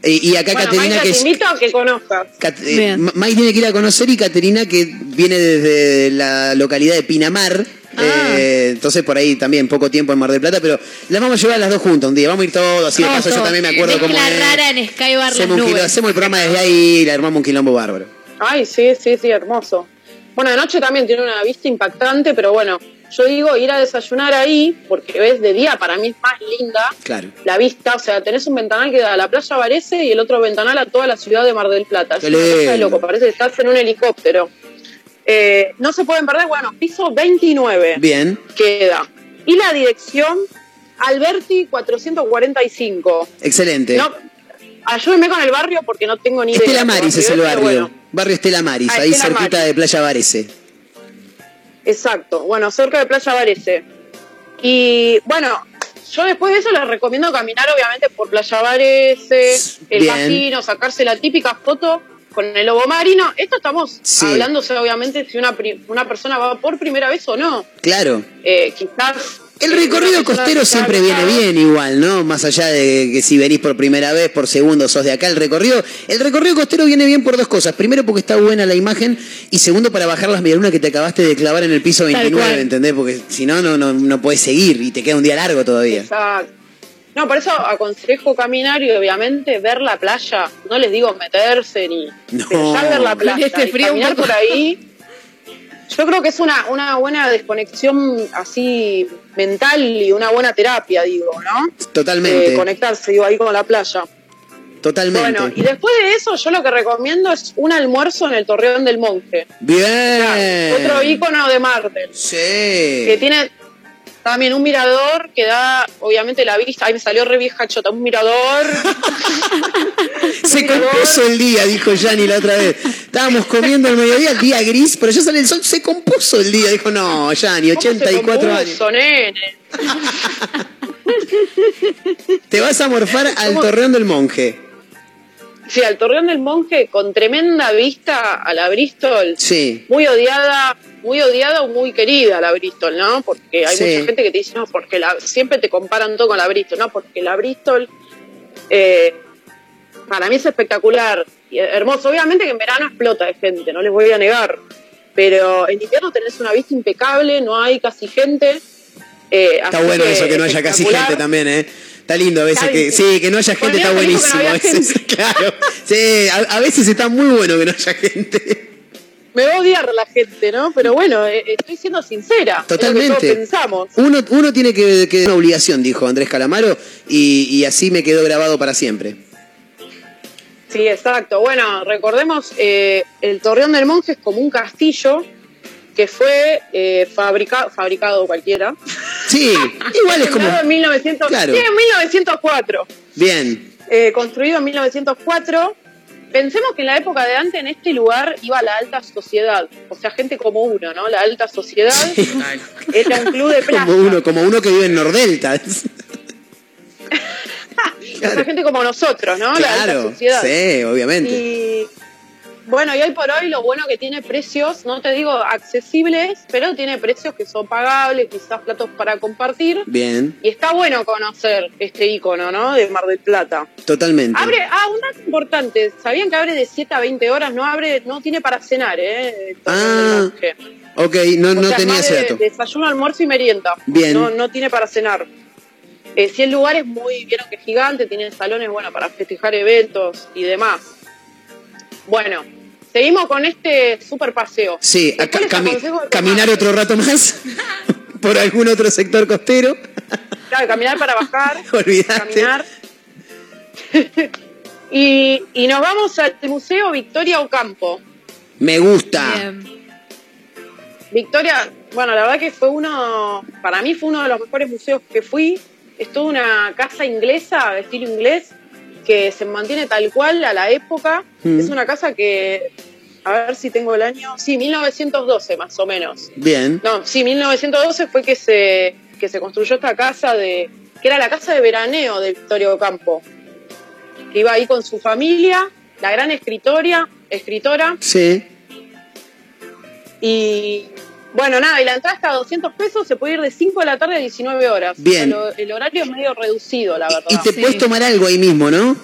Y, y acá bueno, Caterina, Mayra, que te es. invito a que conozcas. Cat- eh, tiene que ir a conocer y Caterina, que viene desde la localidad de Pinamar. Ah. eh, entonces por ahí también poco tiempo en Mar del Plata, pero las vamos a llevar a las dos juntas un día. Vamos a ir todos, así de paso yo también me acuerdo cómo es. rara en Sky Bar Hacemos, un quilombo- Nubes. hacemos el programa desde ahí y le armamos un quilombo bárbaro. Ay, sí, sí, sí, hermoso. Bueno, de noche también tiene una vista impactante, pero bueno, yo digo ir a desayunar ahí, porque ves de día para mí es más linda Claro. la vista, o sea, tenés un ventanal que da a la playa Varese y el otro ventanal a toda la ciudad de Mar del Plata. Es una cosa de lindo. loco, parece que estás en un helicóptero. Eh, no se pueden perder, bueno, piso 29 Bien. queda. Y la dirección, Alberti 445. Excelente. No, ayúdenme con el barrio porque no tengo ni idea. Estela Maris es el barrio. bueno, Barrio Estela Maris, Ah, ahí Estela cerquita Maris. de Playa Varese. Exacto, bueno, cerca de Playa Varese. Y bueno, yo después de eso les recomiendo caminar obviamente por Playa Varese, el Bien. casino, sacarse la típica foto con el lobo marino. Esto estamos Sí. hablándose obviamente si una, una persona va por primera vez o no. Claro. Eh, quizás... El recorrido costero siempre viene bien igual, ¿no? Más allá de que si venís por primera vez, por segundo sos de acá, el recorrido, el recorrido costero viene bien por dos cosas. Primero porque está buena la imagen y segundo para bajar las medialunas que te acabaste de clavar en el piso Tal 29, cual. ¿entendés? Porque si no, no, no, no podés seguir y te queda un día largo todavía. Exacto. No, por eso aconsejo caminar y obviamente ver la playa. No les digo meterse ni. No. Pero ya ver la playa. Este y frío un caminar por ahí. Yo creo que es una, una buena desconexión así mental y una buena terapia, digo, ¿no? Totalmente. Eh, conectarse, digo, ahí con la playa. Totalmente. Bueno, y después de eso, yo lo que recomiendo es un almuerzo en el Torreón del Monje. Bien. Otro ícono de Marte. Sí. Que tiene también un mirador que da, obviamente, la vista. Ahí me salió re vieja chota, un mirador. Se compuso el día, dijo Yanni la otra vez. Estábamos comiendo al mediodía, el día gris, pero ya sale el sol, se compuso el día. Dijo, no, Yanni, 84 años. Compuso, nene. Te vas a morfar al torreón del monje. Sí, al Torreón del Monje con tremenda vista a la Bristol. Sí. Muy odiada, muy odiada o muy querida la Bristol, ¿no? Porque hay Sí. mucha gente que te dice, no, porque la, siempre te comparan todo con la Bristol, ¿no? Porque la Bristol, eh, para mí es espectacular y hermoso. Obviamente que en verano explota de gente, no les voy a negar. Pero en invierno tenés una vista impecable, no hay casi gente. eh, Está bueno eso, que no haya casi gente también, ¿eh? Está lindo a veces que. Sí, que no haya gente está buenísimo. no a claro. Sí, a, a veces está muy bueno que no haya gente. Me va a odiar la gente, ¿no? Pero bueno, eh, estoy siendo sincera. Es lo que Totalmente. todos pensamos. Uno, uno tiene que, que una obligación, dijo Andrés Calamaro, y, y así me quedó grabado para siempre. Sí, exacto. Bueno, recordemos, eh, el Torreón del Monje es como un castillo que fue eh, fabrica- fabricado cualquiera. Sí, igual es como. En 1900, Claro. sí, en 1904. Bien. Eh, construido en 1904. Pensemos que en la época de antes en este lugar iba la alta sociedad, o sea, gente como uno, ¿no? La alta sociedad era un club de playa. Como uno, como uno que vive en Nordelta. O sea, gente como nosotros, ¿no? la alta Claro, sociedad. sí, obviamente. Y bueno, y hoy por hoy lo bueno que tiene precios, no te digo accesibles, pero tiene precios que son pagables, quizás platos para compartir. Bien, Y está bueno conocer este icono, ¿no? De Mar del Plata. totalmente. Abre, ah, un dato importante, ¿sabían que abre de 7 a 20 horas? No abre, no tiene para cenar, ¿eh? Ah, ok, no, O no sea, tenía más ese de- dato. Desayuno, almuerzo y merienda. Bien. No, no tiene para cenar. Eh, si el lugar es muy, vieron que es gigante, tiene salones, bueno, para festejar eventos y demás. Bueno, seguimos con este super paseo. Sí, a Después les ca- cami- aconsejo que caminar otro rato más por algún otro sector costero. Claro, caminar para bajar. Olvidate. Caminar. y, y nos vamos al Museo Victoria Ocampo. Me gusta. Victoria, bueno, la verdad que fue uno, para mí fue uno de los mejores museos que fui. Es toda una casa inglesa, de estilo inglés, que se mantiene tal cual a la época. Mm. Es una casa que, a ver si tengo el año, sí, 1912 más o menos. Bien. No, sí, 1912 fue que se, que se construyó esta casa de, que era la casa de veraneo de Victoria Ocampo. Que iba ahí con su familia, la gran escritoria, escritora, Sí. y bueno, nada, y la entrada está a 200 pesos, se puede ir de 5 de la tarde a 19 horas. Bien. O sea, lo- el horario es medio reducido, la verdad. Y te puedes tomar algo ahí mismo, ¿no?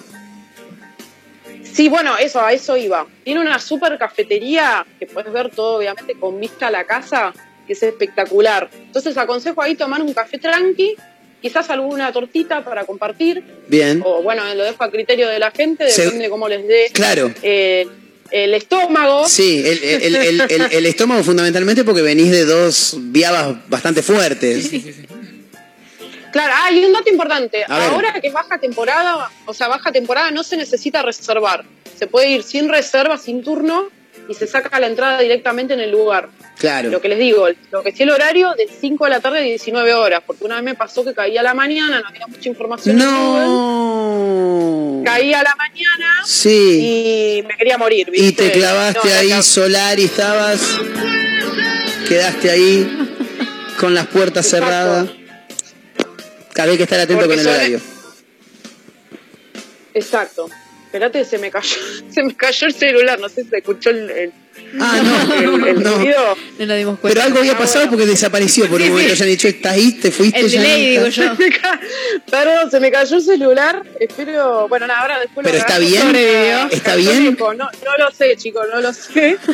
Sí, bueno, eso, a eso iba. Tiene una super cafetería que puedes ver todo, obviamente, con vista a la casa, que es espectacular. Entonces aconsejo ahí tomar un café tranqui, quizás alguna tortita para compartir, Bien. o bueno, lo dejo a criterio de la gente, Se- depende de cómo les dé Claro. eh, el estómago. Sí, el, el- el- el- el estómago fundamentalmente porque venís de dos viabas bastante fuertes. Claro, ah, y un dato importante. A ver. Ahora que baja temporada, o sea, baja temporada no se necesita reservar. Se puede ir sin reserva, sin turno, y se saca la entrada directamente en el lugar. Claro. Lo que les digo, lo que sí el horario de 5 de la tarde a 19 horas, porque una vez me pasó que caía a la mañana, no había mucha información. No. caía a la mañana Sí. y me quería morir. Y ¿viste? te clavaste No, ahí la- solar y estabas. Quedaste ahí con las puertas Exacto. cerradas. Vez que estar atento Porque con el horario. Exacto. Espérate, se me cayó, se me cayó el celular, no sé si se escuchó el, el, Ah, no, el, el no. ruido. No nos dimos cuenta. Pero algo había pasado porque desapareció por un momento. sí. Ya han dicho, estás ahí, te fuiste. El ya delay, no digo yo. Perdón, se me cayó el celular. Espero. Bueno, nada, ahora después Pero lo está bien, Sobrevivió. ¿está bien? No, no lo sé, chicos, no lo sé.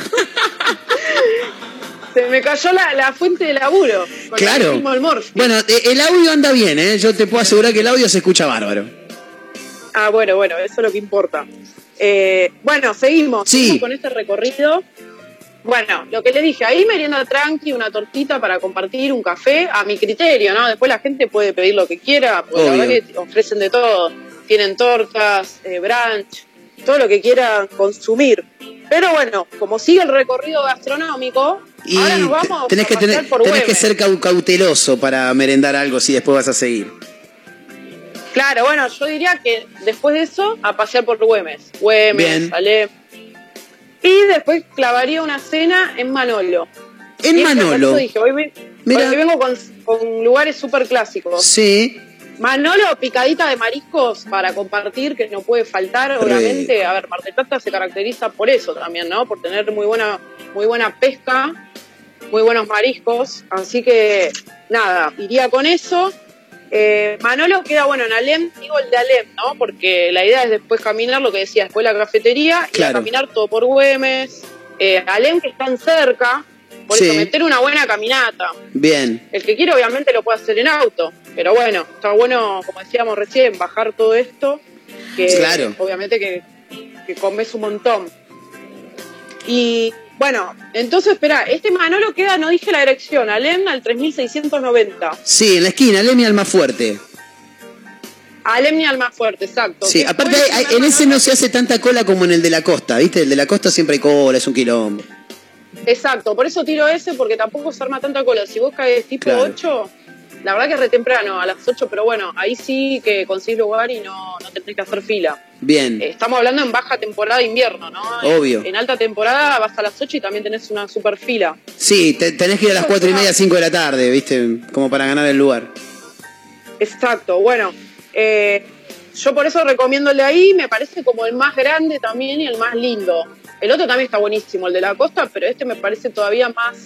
se me cayó la, la fuente de laburo. con Claro. el. Bueno, eh, el audio anda bien, ¿eh? Yo te puedo asegurar que el audio se escucha bárbaro. Ah, bueno, bueno, eso es lo que importa. Eh, bueno, seguimos, Sí. seguimos con este recorrido. Bueno, lo que le dije, ahí merienda tranqui, una tortita para compartir, un café, a mi criterio, ¿no? Después la gente puede pedir lo que quiera, porque la verdad que ofrecen de todo. Tienen tortas, eh, brunch, todo lo que quieran consumir. Pero bueno, como sigue el recorrido gastronómico, Y ahora nos vamos tenés a que, tener, por tenés que ser cau- cauteloso para merendar algo si después vas a seguir. Claro, bueno, yo diría que después de eso, a pasear por Güemes. Güemes. Salem. Y después clavaría una cena en Manolo. En Y Manolo. dije, hoy, Mira. vengo con, con lugares súper clásicos. Sí. Manolo, picadita de mariscos para compartir, que no puede faltar, Re. obviamente. A ver, Mar del Plata se caracteriza por eso también, ¿no? Por tener muy buena, muy buena pesca, muy buenos mariscos. Así que, nada, iría con eso. Eh, Manolo queda, bueno, en Alem, digo el de Alem, ¿no? Porque la idea es después caminar, lo que decía, después la cafetería, y a caminar todo por Güemes. Eh, Alem, que están cerca, por Sí. eso meter una buena caminata. Bien. El que quiere obviamente lo puede hacer en auto, pero bueno, está bueno, como decíamos recién, bajar todo esto, que Claro. obviamente que, que comes un montón. Y bueno, entonces espera, este Manolo queda, no dije la dirección, Alem al 3690. Sí, en la esquina, Lemmy al más fuerte. Alem ni al más fuerte, exacto. Sí, aparte hay- en ese no se hace tanta cola como en el de la costa, ¿viste? El de la costa siempre hay cola, es un quilombo. Exacto, por eso tiro ese, porque tampoco se arma tanta cola. Si vos caes tipo Claro. 8, la verdad que es re temprano, a las 8, pero bueno, ahí sí que conseguís lugar y no, no tenés que hacer fila. Bien. Eh, Estamos hablando en baja temporada de invierno, ¿no? Obvio. En alta temporada vas a las 8 y también tenés una super fila. Sí, te- tenés que ir a las cuatro y media, cinco de la tarde, ¿viste? Como para ganar el lugar. Exacto, bueno. eh, yo por eso recomiendo el de ahí, me parece como el más grande también y el más lindo. El otro también está buenísimo, el de la costa, pero este me parece todavía más,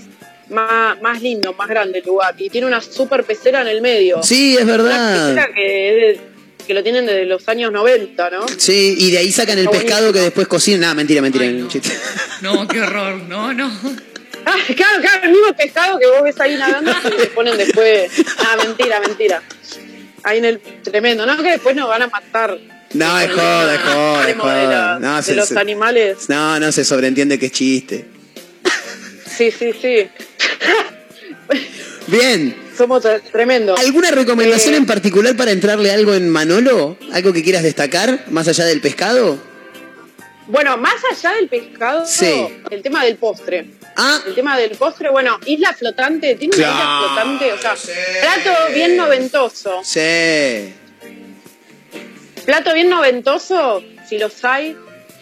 más, más lindo, más grande el lugar. Y tiene una super pecera en el medio. Sí, es Una verdad. pecera que, lo tienen desde los años 90, ¿no? Sí, y de ahí sacan el Está pescado que después cocinan. Nah, mentira, mentira. chiste. No, qué horror. No, no. Ah, claro, claro, el mismo pescado que vos ves ahí nadando y le ponen después. Ah, mentira, mentira. Ahí en el tremendo, ¿no? Que después nos van a matar. No, es joda, es joda, es joda. la- No, de se- los se- animales. No, no se sobreentiende que es chiste. Sí, sí, sí. Bien. Somos tre- tremendos. ¿Alguna recomendación Eh, en particular para entrarle algo en Manolo? ¿Algo que quieras destacar, más allá del pescado? Bueno, más allá del pescado, Sí. el tema del postre. Ah. El tema del postre, bueno, isla flotante, tiene una isla Claro, flotante, o sea, plato bien noventoso. Sí. Plato bien noventoso, si los hay,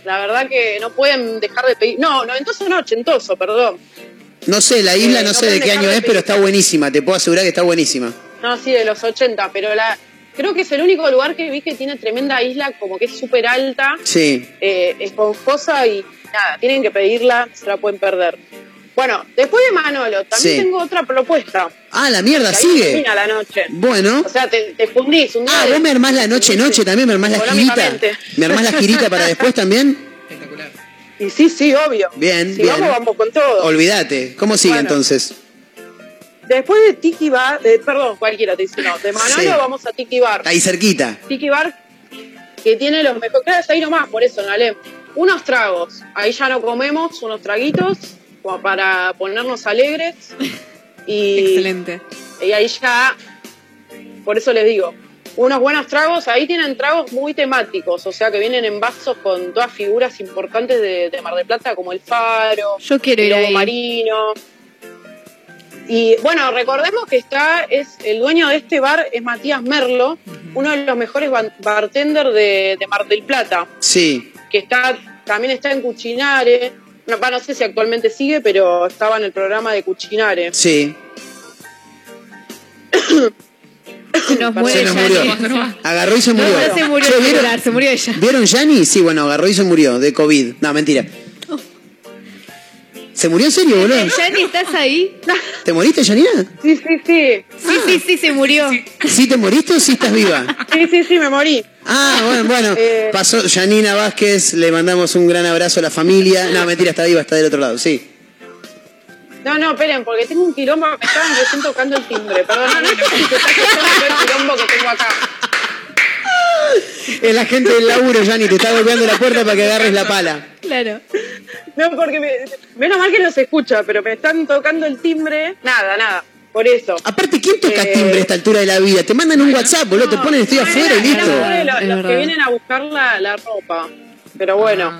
la verdad que no pueden dejar de pedir. No, noventoso no, ochentoso, perdón. No sé, la isla Eh, no no sé de qué año de es, pero está buenísima. Te puedo asegurar que está buenísima. No, sí, de los 80, pero la creo que es el único lugar que vi que tiene tremenda isla, como que es súper alta, Sí. eh, esponjosa y nada, tienen que pedirla, se la pueden perder. Bueno, después de Manolo, también Sí. tengo otra propuesta. Ah, la mierda, sigue. termina la noche. Bueno. O sea, te, te fundís un día. Ah, de- vos me armás la noche, noche también, me armás la girita. ¿Me armás la girita para después también? Y sí, sí, obvio. Bien, Si bien. vamos, vamos con todo. Olvídate. ¿Cómo sigue Bueno. entonces? Después de Tiki Bar, de- perdón, cualquiera te dice no, de Manolo Sí. vamos a Tiki Bar. Ahí cerquita. Tiki Bar que tiene los mejores, claro, ahí nomás, por eso, Alem. Unos tragos, ahí ya no comemos, unos traguitos, como para ponernos alegres. Y, Excelente. Y ahí ya, por eso les digo, unos buenos tragos, ahí tienen tragos muy temáticos, o sea que vienen en vasos con todas figuras importantes de, de Mar del Plata, como el Faro, Yo quiero el Lobo. Marino. Y bueno, recordemos que está, es el dueño de este bar es Matías Merlo, uno de los mejores bartenders de, de Mar del Plata, Sí. que está, también está en Cuchinare. No, va, no sé si actualmente sigue, pero estaba en el programa de Cuchinare. Sí. Se nos muere Se nos Yanni. murió. Agarró y se murió. no se murió Che, el ¿vieron, celular, se murió ella. ¿Vieron Yanni? Sí, bueno, agarró y se murió de COVID. No, mentira. ¿Se murió en serio, boludo? Yanni, ¿estás ahí? ¿Te moriste, Yanina? Sí, sí, sí. Sí, sí, sí, se murió. ¿Sí te moriste o sí estás viva? Sí, sí, sí, me morí. Ah, bueno, bueno. Eh. Pasó Yanina Vázquez, le mandamos un gran abrazo a la familia. No, mentira, está viva, está del otro lado, sí. No, no, esperen, porque tengo un quilombo, me estaban recién tocando el timbre, perdón, no, no, se está el quilombo que tengo acá. Es la gente del laburo, Yanni, te está golpeando la puerta para que agarres la pala. Claro. No, porque me- menos mal que no se escucha, pero me están tocando el timbre. Nada, nada. Por eso. Aparte, ¿quién toca Eh, timbre a esta altura de la vida? Te mandan un WhatsApp, boludo, te ponen estoy afuera y listo. Los, que vienen a buscar la, la ropa. Pero bueno,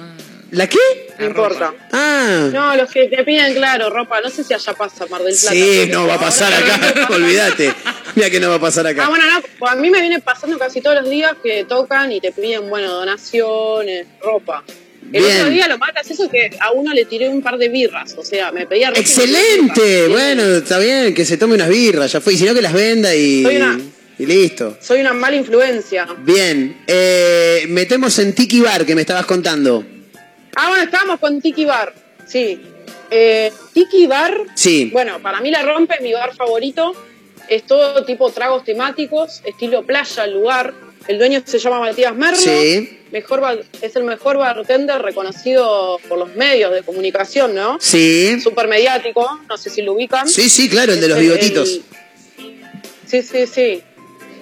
¿La qué? no importa. Ah. No, los que te piden, claro, ropa. No sé si allá pasa Mar del Plata. Sí, no va a pasar acá, olvídate. Mira que no va a pasar acá. Ah, bueno, no, pues a mí me viene pasando casi todos los días que tocan y te piden, bueno, donaciones, ropa. El Bien. otro día lo más gracioso es que a uno le tiré un par de birras, o sea, me pedía Excelente, bueno, está bien, que se tome unas birras, ya fue, y si no que las venda y, Soy una- y listo. Soy una mala influencia. Bien, eh, metemos en Tiki Bar que me estabas contando. Ah, bueno, estábamos con Tiki Bar, sí. Eh, Tiki Bar, Sí. bueno, para mí la rompe, mi bar favorito. Es todo tipo tragos temáticos, estilo playa lugar. El dueño se llama Matías Merlo. Sí. Mejor es el mejor bartender reconocido por los medios de comunicación, ¿no? Sí. Súper mediático, no sé si lo ubican. Sí, sí, claro, el de los bigotitos. Sí, sí, sí.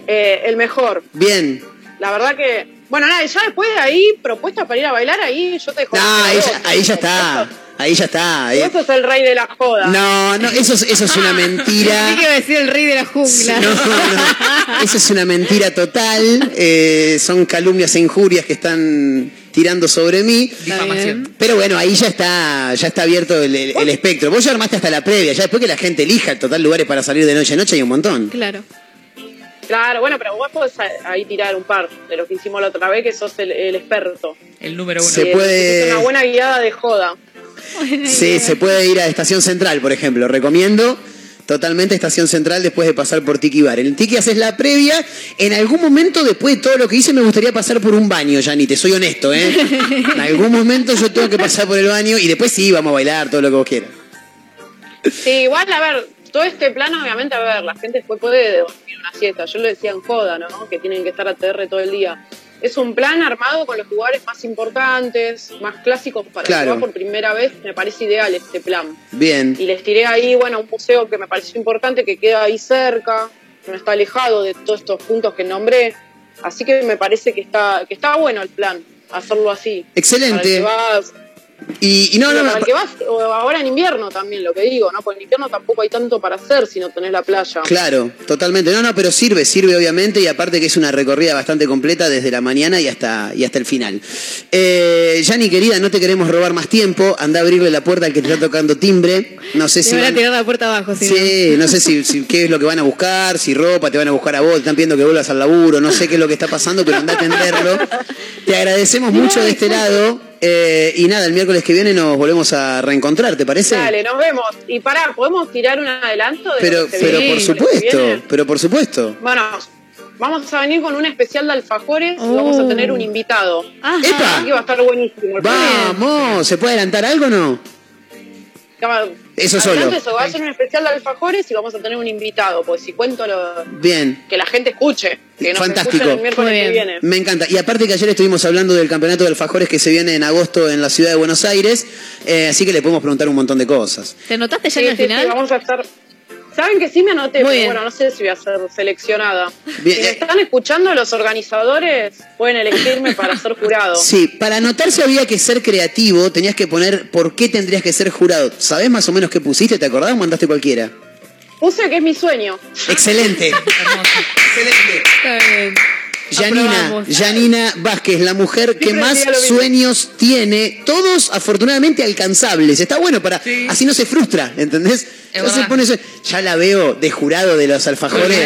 Eh, el mejor. Bien. La verdad que. Bueno, nada, ya después de ahí, propuestas para ir a bailar ahí, yo te dejo. No, ahí ya, ahí ya está, ahí ya está. ahí- Vos sos el rey de la joda. No, no, eso es, eso es una mentira. Sí que iba a decir el rey de la jungla. No, no, eso es una mentira total. eh, son calumnias e injurias que están tirando sobre mí. Difamación. Pero bueno, ahí ya está, ya está abierto el, el- el espectro. Vos ya armaste hasta la previa, ya después que la gente elija el total lugares para salir de noche a noche hay un montón. Claro. Claro, bueno, pero vos podés a- ahí tirar un par de lo que hicimos la otra vez, que sos el, el experto. El número uno. Se Eh, puede- hiciste Una buena guiada de joda. Sí, se puede ir a Estación Central, por ejemplo. Recomiendo totalmente Estación Central después de pasar por Tiki Bar. En el Tiki haces la previa. En algún momento, después de todo lo que hice, me gustaría pasar por un baño, Yani, te soy honesto, ¿eh? En algún momento yo tengo que pasar por el baño y después sí, vamos a bailar, todo lo que vos quieras. Sí, igual, a ver, todo este plano, obviamente, a ver, la gente después puede dormir una siesta. Yo lo decía en joda, ¿no? Que tienen que estar a TR todo el día. Es un plan armado con los lugares más importantes, más clásicos para Claro. que va por primera vez. Me parece ideal este plan. Bien. Y les tiré ahí, bueno, un museo que me pareció importante, que queda ahí cerca, no está alejado de todos estos puntos que nombré. Así que me parece que está, que está bueno el plan, hacerlo así. Excelente. Para el que vas, Y, y no, pero no, para el que vas, o ahora en invierno también, lo que digo, ¿no? Porque en invierno tampoco hay tanto para hacer si no tenés la playa. Claro, totalmente. No, no, pero sirve, sirve obviamente y aparte que es una recorrida bastante completa desde la mañana y hasta, y hasta el final. Eh, Yani, querida, no te queremos robar más tiempo. Anda a abrirle la puerta al que te está tocando timbre. No sé Te si... van a tirar la puerta abajo, si Sí, no sé si, si- qué es lo que van a buscar, si ropa, te van a buscar a vos, te están pidiendo que vuelvas al laburo, no sé qué es lo que está pasando, pero anda a atenderlo. Te agradecemos mucho de este lado eh, y nada, el miércoles que viene nos volvemos a reencontrar, ¿te parece? Dale, nos vemos. Y pará, ¿podemos tirar un adelanto? De Pero, pero viene por supuesto, pero por supuesto. Bueno, vamos a venir con un especial de alfajores y vamos a tener un invitado. ¡Epa! Así que va a estar buenísimo. Vamos, ¿se puede adelantar algo o no? Eso solo. Eso, va a ser un especial de alfajores y vamos a tener un invitado. Pues si cuento lo, Bien. que la gente escuche, que nos Fantástico. el miércoles que viene. Me encanta. Y aparte que ayer estuvimos hablando del campeonato de alfajores que se viene en agosto en la ciudad de Buenos Aires, eh, así que le podemos preguntar un montón de cosas. ¿Te anotaste ya Sí, en el sí, final? sí, vamos a estar. Saben que sí me anoté, Muy pero bien. bueno, no sé si voy a ser seleccionada. Bien, si me eh. están escuchando los organizadores, pueden elegirme para ser jurado. Sí, para anotarse había que ser creativo, tenías que poner por qué tendrías que ser jurado. ¿Sabés más o menos qué pusiste? ¿Te acordás o mandaste cualquiera? Puse que es mi sueño. Excelente. Está bien. Janina. Janina Vázquez, la mujer que más sueños tiene, todos afortunadamente alcanzables. Está bueno para, así no se frustra, ¿entendés? Entonces pone eso- ya la veo de jurado de los alfajores.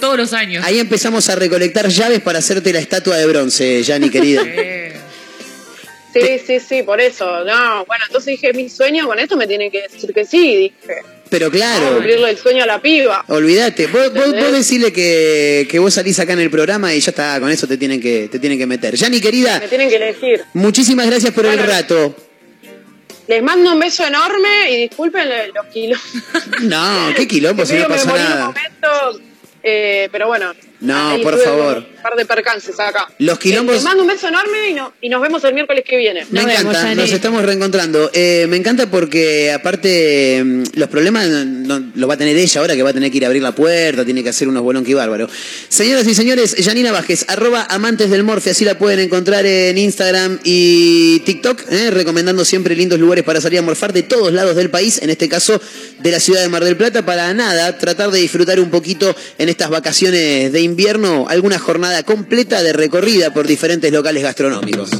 Todos los años. Ahí empezamos a recolectar llaves para hacerte la estatua de bronce, Jani querida. Sí, sí, sí, por eso. No, bueno, entonces dije, mi sueño con esto me tiene que decir que sí, dije. Pero claro, Cumplirle el sueño a la piba. olvídate, vos, vos, vos decirle que, que vos salís acá en el programa y ya está, con eso te tienen que, te tienen que meter. Jani querida, Me tienen que elegir. muchísimas gracias por el rato. Les mando un beso enorme y disculpen los kilos. No, qué quilombo si no un nada. momento, eh, pero bueno, No, Ahí por favor. Un par de percances acá. Los quilombos- Eh, Te mando un beso enorme y, no- y nos vemos el miércoles que viene. Me encanta, nos estamos reencontrando. Eh, me encanta porque aparte mm, los problemas no- los va a tener ella ahora que va a tener que ir a abrir la puerta, tiene que hacer unos bolonqui bárbaros. Señoras y señores, Janina Vázquez, arroba amantes del morfe, así la pueden encontrar en Instagram y TikTok, eh, recomendando siempre lindos lugares para salir a morfar de todos lados del país, en este caso de la ciudad de Mar del Plata, para nada, tratar de disfrutar un poquito en estas vacaciones de invierno, alguna jornada completa de recorrida por diferentes locales gastronómicos.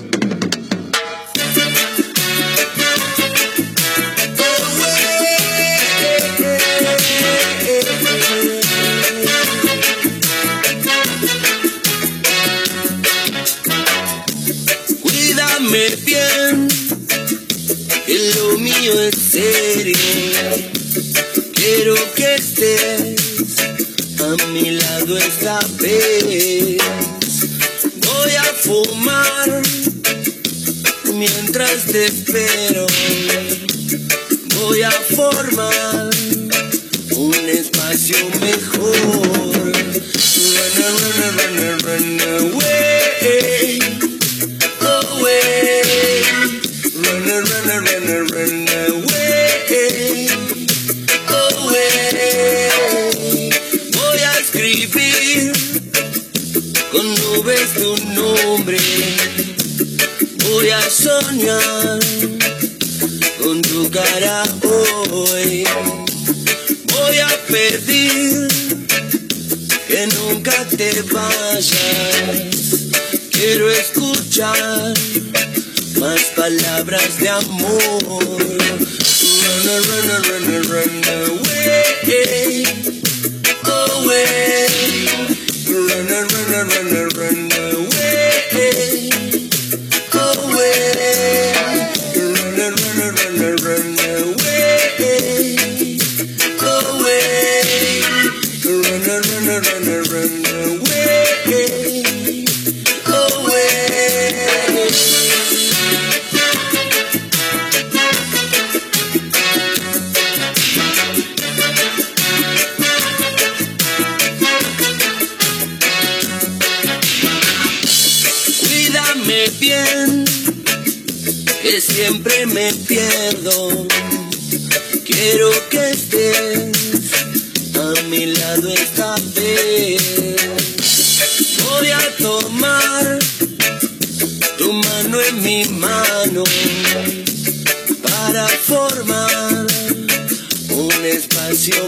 Cuídame bien, que lo mío es serio. Quiero que estés mi lado esta vez. Voy a fumar mientras te espero. Voy a formar un espacio mejor. Run, run, run, run, away. Away. Run, run, run, run away. Tu nombre. Voy a soñar con tu cara hoy. Voy a pedir que nunca te vayas. Quiero escuchar más palabras de amor. Run, run, run, run, run away. Away. Run, run, run, run, run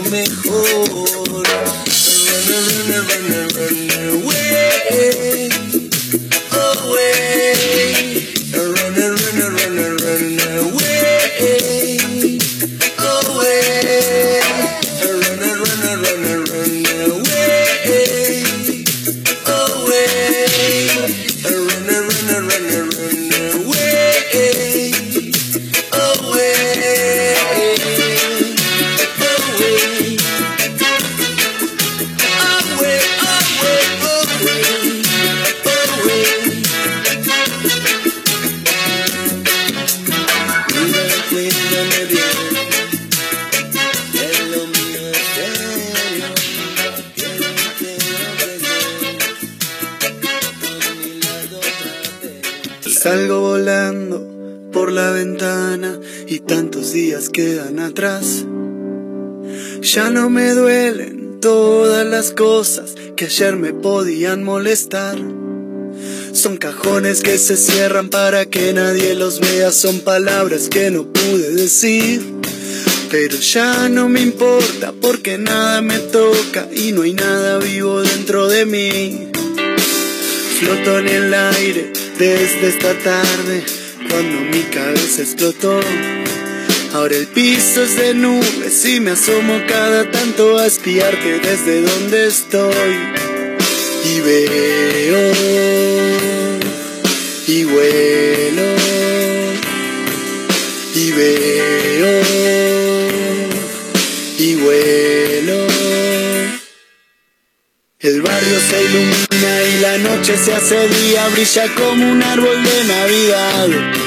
espacio mejor. Que ayer me podían molestar. Son cajones que se cierran para que nadie los vea, son palabras que no pude decir. Pero ya no me importa porque nada me toca y no hay nada vivo dentro de mí. Floto en el aire desde esta tarde cuando mi cabeza explotó. Ahora el piso es de nubes y me asomo cada tanto a espiarte desde donde estoy. Y veo y vuelo y veo y vuelo. El barrio se ilumina y la noche se hace día, brilla como un árbol de Navidad.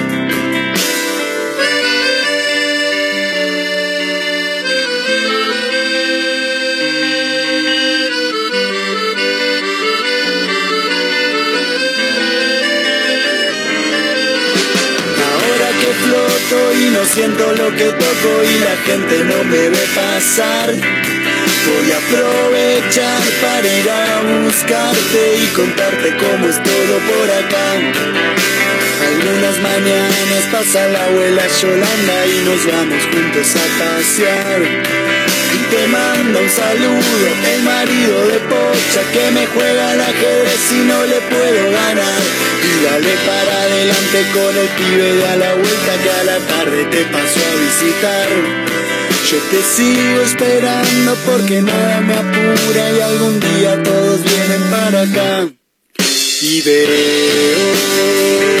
Y no siento lo que toco y la gente no me ve pasar. Voy a aprovechar para ir a buscarte y contarte cómo es todo por acá. Algunas mañanas pasa la abuela Yolanda y nos vamos juntos a pasear. Y te manda un saludo el marido de Pocha que me juega al ajedrez y no le puedo ganar. Y dale para adelante con el pibe de a la vuelta que a la tarde te pasó a visitar. Yo te sigo esperando porque nada me apura y algún día todos vienen para acá. Y veo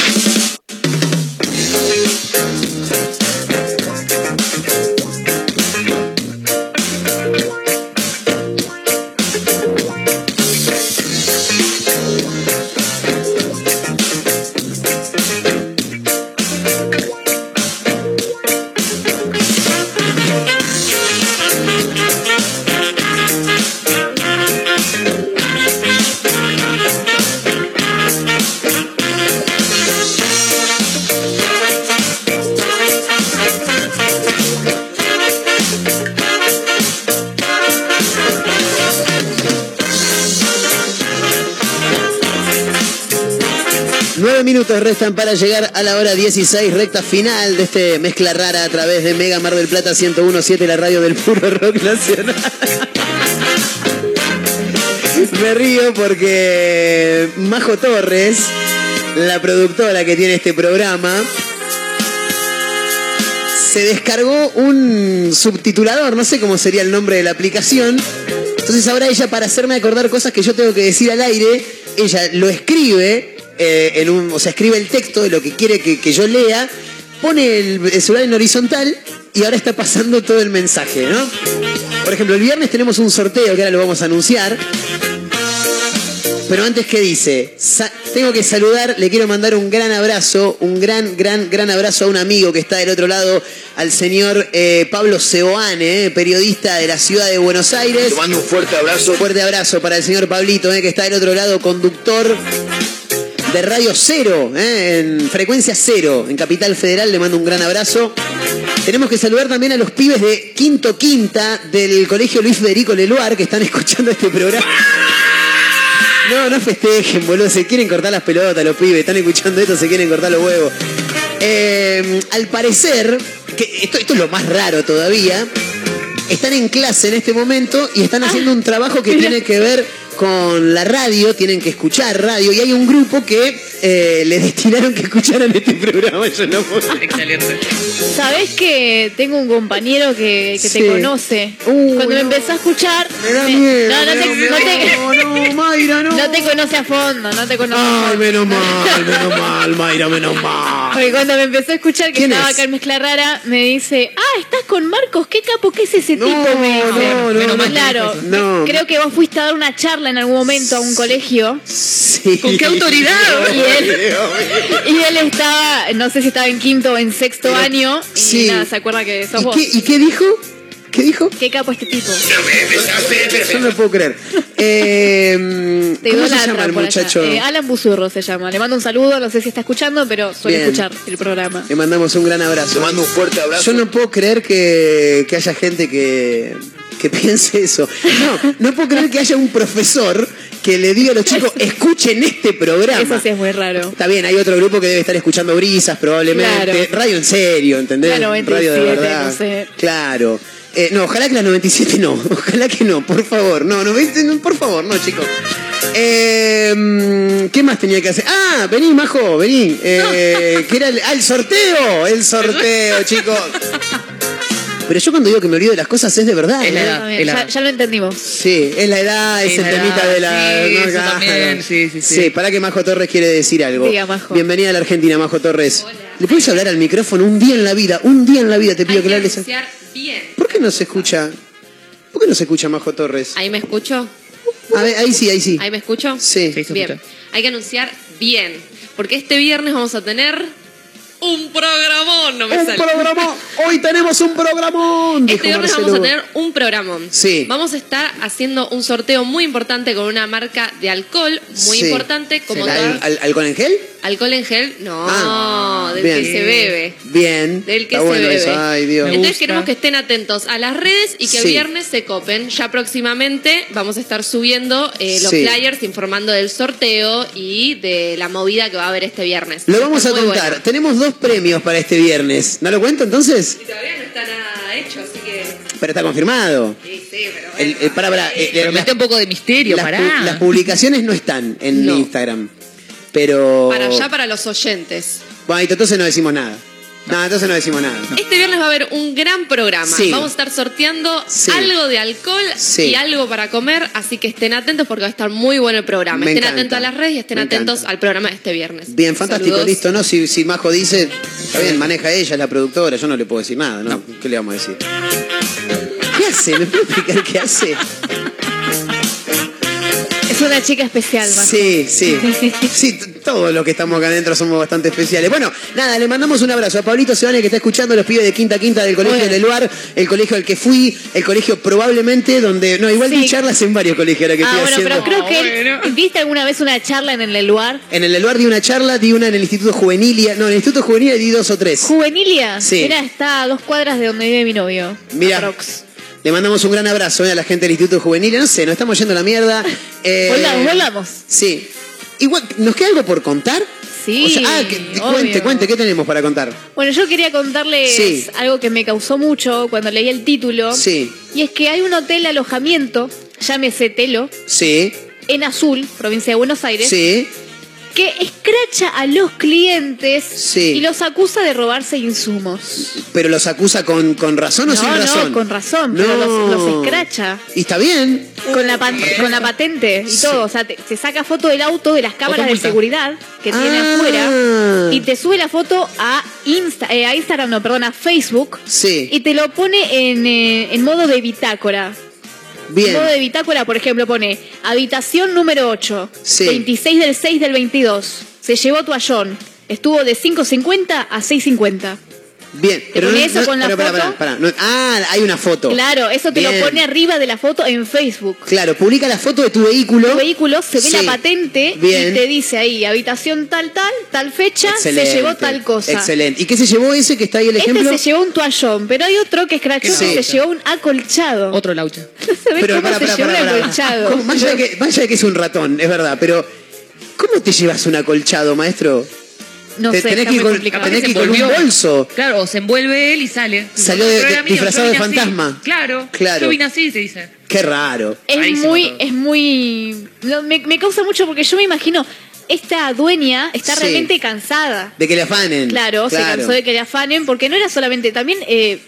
Llegar a la hora 16, recta final de este mezcla rara a través de Mega Mar del Plata 1017, la radio del puro rock nacional. Me río porque Majo Torres, la productora que tiene este programa, se descargó un subtitulador, no sé cómo sería el nombre de la aplicación. Entonces ahora ella, para hacerme acordar cosas que yo tengo que decir al aire, ella lo escribe, eh, en un, o sea, escribe el texto de lo que quiere que, que yo lea, pone el, el celular en horizontal y ahora está pasando todo el mensaje, ¿no? Por ejemplo, el viernes tenemos un sorteo que ahora lo vamos a anunciar. Pero antes, ¿qué dice? Sa- tengo que saludar, le quiero mandar un gran abrazo, un gran, gran, gran abrazo a un amigo que está del otro lado, al señor eh, Pablo Seoane, eh, periodista de la ciudad de Buenos Aires. Te mando un fuerte abrazo. Fuerte abrazo para el señor Pablito, eh, que está del otro lado, conductor de Radio Cero, eh, en frecuencia cero, en Capital Federal. Le mando un gran abrazo. Tenemos que saludar también a los pibes de Quinto Quinta del Colegio Luis Federico Leluar que están escuchando este programa. No, no festejen, boludo. Se quieren cortar las pelotas los pibes. Están escuchando esto, se quieren cortar los huevos. Eh, al parecer, que esto, esto es lo más raro todavía, están en clase en este momento y están haciendo un trabajo que tiene que ver con la radio, tienen que escuchar radio y hay un grupo que eh, les destinaron que escucharan este programa. Yo no puedo- Excelente. Sabés que tengo un compañero que, que Sí. te conoce. Uy, Cuando me no. empezó a escuchar. Me da me- miedo, no, no me te, da no te- miedo. No, no, Mayra, no. no te conoce a fondo, no te conoce a Ay, fondo. menos mal, menos mal, Mayra, menos mal. Porque cuando me empezó a escuchar que ¿Quién estaba es? acá en Mezcla Rara, me dice, ah, estás con Marcos, qué capo, ¿qué es ese No, tipo? Me dice. no, no, no. claro, No. creo que vos fuiste a dar una en algún momento a un colegio Sí. ¿Con qué autoridad? y él, y él estaba, no sé si estaba en quinto o en sexto año, y sí. nada, se acuerda que sos ¿Y vos. qué, ¿Y qué dijo? ¿Qué dijo? Qué capo este tipo. Yo no lo puedo creer. Eh, Te ¿Cómo se llama el muchacho? Eh, Alan Buzurro se llama. Le mando un saludo, no sé si está escuchando, pero suele Bien. escuchar el programa. Le mandamos un gran abrazo. Te mando un fuerte abrazo. Yo no puedo creer que, que haya gente que, que piense eso. No, no puedo creer que haya un profesor que le diga a los chicos, escuchen este programa. Eso sí es muy raro. Está bien, hay otro grupo que debe estar escuchando brisas probablemente. Claro. Radio en serio, ¿entendés? La Radio de 97, verdad. no sé. Claro. Eh, no, ojalá que la 97 no. Ojalá que no, por favor. No, 97, no, por favor, no, chicos. Eh, ¿Qué más tenía que hacer? Ah, vení, Majo, vení. Eh, ¿Qué era el, ah, el sorteo? El sorteo, chicos. Pero yo cuando digo que me olvido de las cosas es de verdad. Es la ¿eh? edad. Es la ya, edad. ya lo entendimos. Sí, es la edad, es Es el la temita edad, de la. sí, no, eso claro. también, sí, sí, sí. Sí, para que Majo Torres quiere decir algo. Diga, Majo. Bienvenida a la Argentina, Majo Torres. ¿Le puedes hablar al micrófono un día en la vida? Un día en la vida te pido que le hables. bien. ¿Por qué no se escucha? ¿Por qué no se escucha Majo Torres? ¿Ahí me escucho? A ver, ahí sí, ahí sí. ¿Ahí me escucho? Sí. Sí, se Bien. escucha. Hay que anunciar bien. Porque este viernes vamos a tener un programón, no me Un sale. programón. Hoy tenemos un programón. Este viernes vamos a tener un programón. Sí. Vamos a estar haciendo un sorteo muy importante con una marca de alcohol muy Sí. importante, como ¿Al- todas- al- ¿Alcohol en gel? alcohol en gel. No, Ah, del bien. que se bebe. Bien. Del que Está se bueno bebe. eso. Ay, Dios. Entonces queremos que estén atentos a las redes y que el Sí. viernes se copen. Ya próximamente vamos a estar subiendo eh, los flyers informando del sorteo y de la movida que va a haber este viernes. Lo vamos a contar. bueno. Tenemos dos premios para este viernes. ¿No lo cuento entonces? Y todavía no está nada hecho, así que. Pero está confirmado. Sí, sí, pero. El, el- para, para, eh, Pero las- mete un poco de misterio, las, pará. pu- las publicaciones no están en No. Instagram. Pero. Para allá, para los oyentes. Bueno, entonces no decimos nada. No, entonces no decimos nada. Este viernes va a haber un gran programa. Sí. Vamos a estar sorteando Sí. algo de alcohol Sí. y algo para comer, así que estén atentos porque va a estar muy bueno el programa. Me estén encanta. atentos a las redes y estén Me atentos encanta. al programa de este viernes. Bien, fantástico, Saludos. listo, ¿no? Si, si Majo dice, está bien, maneja ella, es la productora, yo no le puedo decir nada, ¿no? ¿Qué le vamos a decir? ¿Qué hace? ¿Me puede explicar qué hace? Es una chica especial, Majo. Sí, sí. Sí, todos los que estamos acá adentro somos bastante especiales. Bueno, nada, le mandamos un abrazo a Pablito Sebane que está escuchando los pibes de Quinta Quinta del Colegio Bueno. del Luar, el colegio al que fui, el colegio probablemente donde. No, igual di Sí. charlas en varios colegios ahora que Ah, estoy bueno, haciendo. pero creo que él- ¿Viste alguna vez una charla en el lugar? En el Luar di una charla, di una en el Instituto Juvenilia. No, en el Instituto Juvenil di dos o tres. Juvenilia. Sí. Mira, está a dos cuadras de donde vive mi novio. Mira. Aprox. Le mandamos un gran abrazo eh, a la gente del Instituto Juvenil. No sé, nos estamos yendo a la mierda. Eh, Volamos, volamos. Sí. Igual, ¿nos queda algo por contar? Sí, O sea, ah, que, cuente, cuente, ¿qué tenemos para contar? Bueno, yo quería contarles Sí. algo que me causó mucho cuando leí el título. Sí, Y es que hay un hotel alojamiento, llámese Telo, sí, en Azul, provincia de Buenos Aires, sí. Que escracha a los clientes Sí. y los acusa de robarse insumos. Pero los acusa con, con razón o no, sin no, razón. con razón, pero No. los, los escracha. Y está bien. Con la, con la patente y Sí. todo. O sea, te- se saca foto del auto de las cámaras de seguridad que tiene Ah. afuera y te sube la foto a, Insta, eh, a Instagram, no, perdón, a Facebook Sí. y te lo pone en, eh, en modo de bitácora. Bien. Modo de bitácora, por ejemplo, pone habitación número 8, Sí. 26 del 6 del 22. Se llevó toallón. Estuvo de 5.50 a 6.50. Bien. Pero no- eso no- con la pero, foto? pará, no- ah, hay una foto. Claro, eso te Bien. lo pone arriba de la foto en Facebook. Claro, publica la foto de tu vehículo. Tu vehículo se ve Sí. la patente Bien. y te dice ahí, habitación tal, tal, tal fecha, Excelente. se llevó tal cosa. Excelente. ¿Y qué se llevó ese que está ahí el Este ejemplo? se llevó un toallón, pero hay otro que es crachoso, Sí. se llevó un acolchado. Otro laucha. No se ve Pero cómo pará, se llevó un acolchado. Más allá de que, más allá de que es un ratón, es verdad, pero ¿cómo te llevas un acolchado, maestro? No sé, tenés que ir con- tenés Se que ir con un bolso. Claro, o se envuelve él y sale. Salió de- de- disfrazado de así. fantasma. Claro, Claro. Yo vine así, te dice. Qué raro. Es Rarísimo muy, todo. es muy. no, me, me causa mucho porque yo me imagino, esta dueña está Sí. realmente cansada. De que le afanen. Claro, se cansó de que le afanen, porque no era solamente, también eh,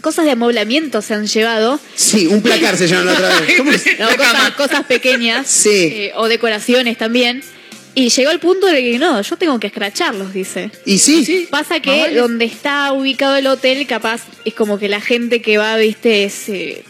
cosas de amoblamiento se han llevado. Sí, un placar se llama la otra vez. ¿Cómo es? No, cosas, cosas pequeñas Sí. eh, o decoraciones también. Y llegó al punto de que no, yo tengo que escracharlos, dice. Y sí, Pasa que vale. donde está ubicado el hotel, capaz es como que la gente que va, viste, es eh,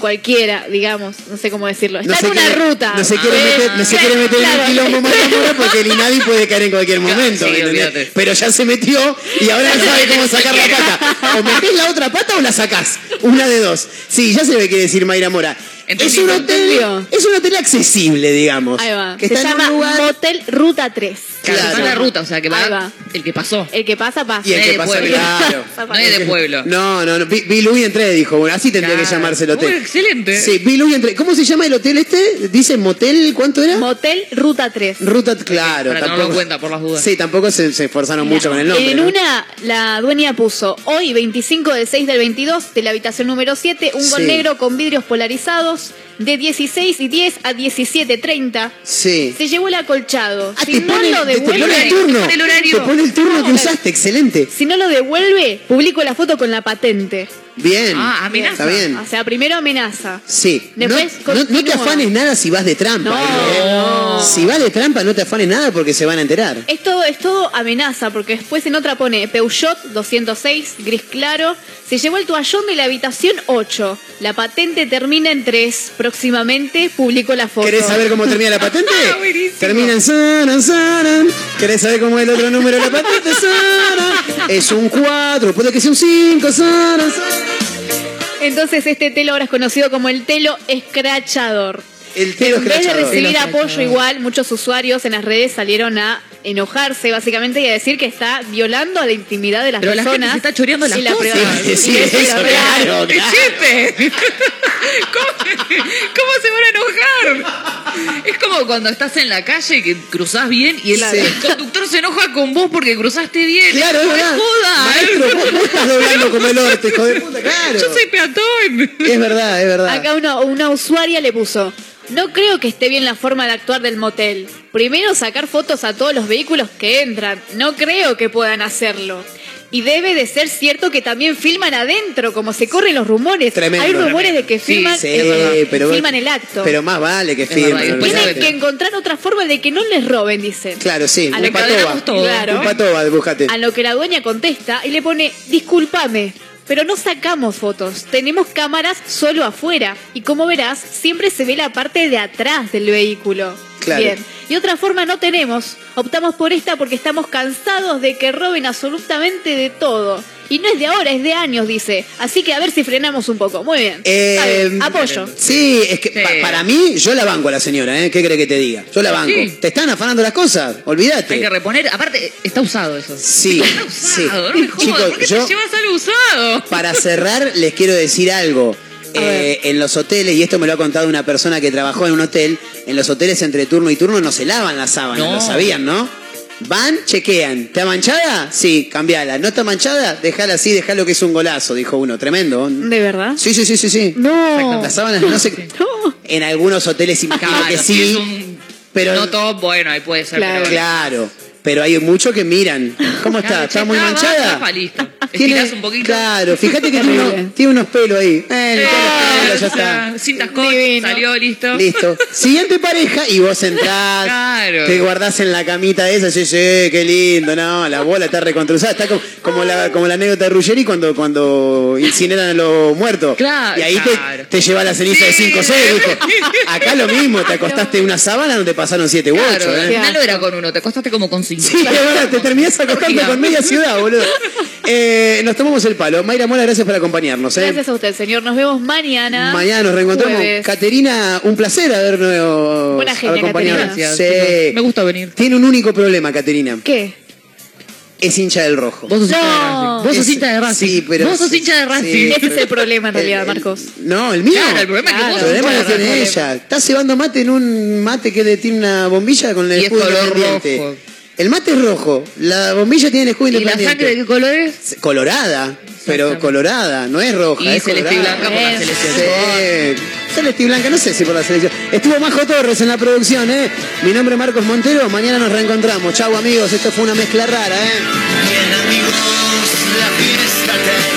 cualquiera, digamos, no sé cómo decirlo. Está no en una quiere, ruta. No se quiere Eh, meter, no se quiere meter en claro. el quilombo María Mora porque el INADI puede caer en cualquier momento. sí, ¿me entendés? olvídate. Pero ya se metió y ahora no sabe cómo sacar la pata. O metés la otra pata o la sacás. Una de dos. Sí, ya se ve qué decir Mayra Mora. Es un, hotel, es un hotel accesible, digamos. Ahí va. Que Se está en llama un lugar. Motel Ruta 3. Claro, Claro. está en la ruta, o sea que va, va. el que pasó. El que pasa, pasa. Y el No que de pasa, pueblo. claro. No es de pueblo. No, no, no. Vi Louis entré, dijo. Bueno, así tendría que Claro. llamarse el hotel. Uy, excelente. Sí, vi Louis entré. ¿Cómo se llama el hotel este? Dice motel, ¿cuánto era? Motel Ruta 3. Ruta, claro. Para en cuenta por las dudas. Sí, tampoco se, se esforzaron mucho con el nombre. En ¿no? una, la dueña puso hoy, 25 del 6 del 22, de la habitación número 7, un gol Sí. negro con vidrios polarizados de 16 y 10 a 17.30. Sí. Se llevó el acolchado. Ah, si te no pone, lo te, te pone devuelve, el turno. pone el horario. Te pone el turno que usaste, excelente. si no lo devuelve, publico la foto con la patente. Bien. Ah, amenaza. Está bien. O sea, primero amenaza. Sí. Después no, no- no te afanes nada si vas de trampa. No. ¿eh? Si vas de trampa, no te afanes nada porque se van a enterar. Es todo, es todo amenaza, porque después en otra pone Peugeot 206, gris claro. Se llevó el toallón de la habitación 8. La patente termina en 3. Próximamente publico la foto. ¿Querés saber cómo termina la patente? Ah, buenísimo. termina en saran, saran. ¿Querés saber cómo es el otro número de la patente? Saran. Es un 4, puede que sea un 5, saran. Entonces este telo ahora es conocido como el telo escrachador. El telo en vez de recibir apoyo igual, muchos usuarios en las redes salieron a enojarse básicamente y a decir que está violando a la intimidad de las Pero la gente personas. se está choreando las la cosas. privacidad. Sí, sí, Y eso, claro, ¡Es claro. ¿Cómo, cómo se van a enojar? Es como cuando estás en la calle que cruzás bien y el, el conductor se enoja con vos porque cruzaste bien. Claro, es verdad. joda. Maestro, vos, vos estás doblando como el orte, hijo de puta, claro. Yo soy peatón. Es verdad, es verdad. Acá uno- una usuaria le puso, no creo que esté bien la forma de actuar del motel. Primero sacar fotos a todos los vehículos que entran. No creo que puedan hacerlo. Y debe de ser cierto que también filman adentro, como se corren los rumores. Tremendo. Hay rumores de que filman, sí, eh, pero- filman el acto. Pero más vale que después Tienen que encontrar otra forma de que no les roben, dicen. Claro, sí. A Un lo que patoba. todo. Claro. Un patoba, búscate. A lo que la dueña contesta y le pone, discúlpame, pero no sacamos fotos, tenemos cámaras solo afuera y como verás, siempre se ve la parte de atrás del vehículo. Claro. Bien, y otra forma no tenemos, optamos por esta porque estamos cansados de que roben absolutamente de todo. Y no es de ahora, es de años, dice. Así que a ver si frenamos un poco. Muy bien. Eh, bien. Apoyo. Sí, es que Sí. pa- para mí, yo la banco a la señora, ¿eh? ¿Qué cree que te diga? Yo la banco. Sí. Te están afanando las cosas, olvídate. Hay que reponer. Aparte, está usado eso. Sí, Está sí. usado. No me jodas. Chicos, ¿Por qué yo- te llevas algo usado? Para cerrar, les quiero decir algo. Eh, en los hoteles, y esto me lo ha contado una persona que trabajó en un hotel, en los hoteles entre turno y turno no se lavan las sábanas, No. lo sabían, ¿no? Van, chequean. ¿Está manchada? Sí, cambiala. ¿No está manchada? Dejala así, dejalo que es un golazo, dijo uno. Tremendo. ¿De verdad? Sí, sí, sí, sí, sí. No. Las sábanas no se... No. En algunos hoteles imagino Claro, que si sí, es un pero... no top, bueno, ahí puede ser. Claro. pero- Claro. Pero hay muchos que miran. ¿Cómo está? ¿Está muy manchada? Estirás un poquito. Claro, fíjate que tiene unos, tiene unos pelos ahí. Eh, pelos, ya está. Cintas scotch, salió, listo. Listo. Siguiente pareja y vos entrás, Claro. te guardás en la camita esa, sí, sí, qué lindo, no, la bola está recontruzada, está como, como la, como la anécdota de Ruggeri cuando, cuando incineran a los muertos. Claro, y ahí te- te, lleva la ceniza de 5 o 6, Acá lo mismo, te acostaste en una sábana donde pasaron 7 u 8. Claro, final no era con uno, te acostaste como con Sí, es verdad, te terminás acostando con media ciudad, boludo. Eh, nos tomamos el palo. Mayra Mola, gracias por acompañarnos. ¿eh? Gracias a usted, señor. Nos vemos mañana. Mañana nos reencontramos. Jueves. Caterina, un placer habernos Buena genia, acompañado. Caterina. Sí. Gracias, Me gusta venir. Tiene un único problema, Caterina. ¿Qué? Es hincha del rojo. Vos sos hincha de No. Racing. Vos sos Es- hincha de Racing. sí, pero- Vos sos hincha de Racing. sí, Ese es el problema en realidad, el- Marcos. No, el mío. Claro, el problema es que vos El problema lo tiene ella. Está cebando mate en un mate que le tiene una bombilla con el Y es escudo color independiente. rojo. El mate es rojo, la bombilla tiene el escudo ¿Y la sangre de qué color es? Colorada, pero colorada, no es roja. Y es celeste colorada. blanca por la selección. Celeste y blanca, no sé si por la selección. Estuvo Majo Torres en la producción, ¿eh? Mi nombre es Marcos Montero, mañana nos reencontramos. Chau amigos, esto fue una mezcla rara, ¿eh? Bien amigos, la fiesta te...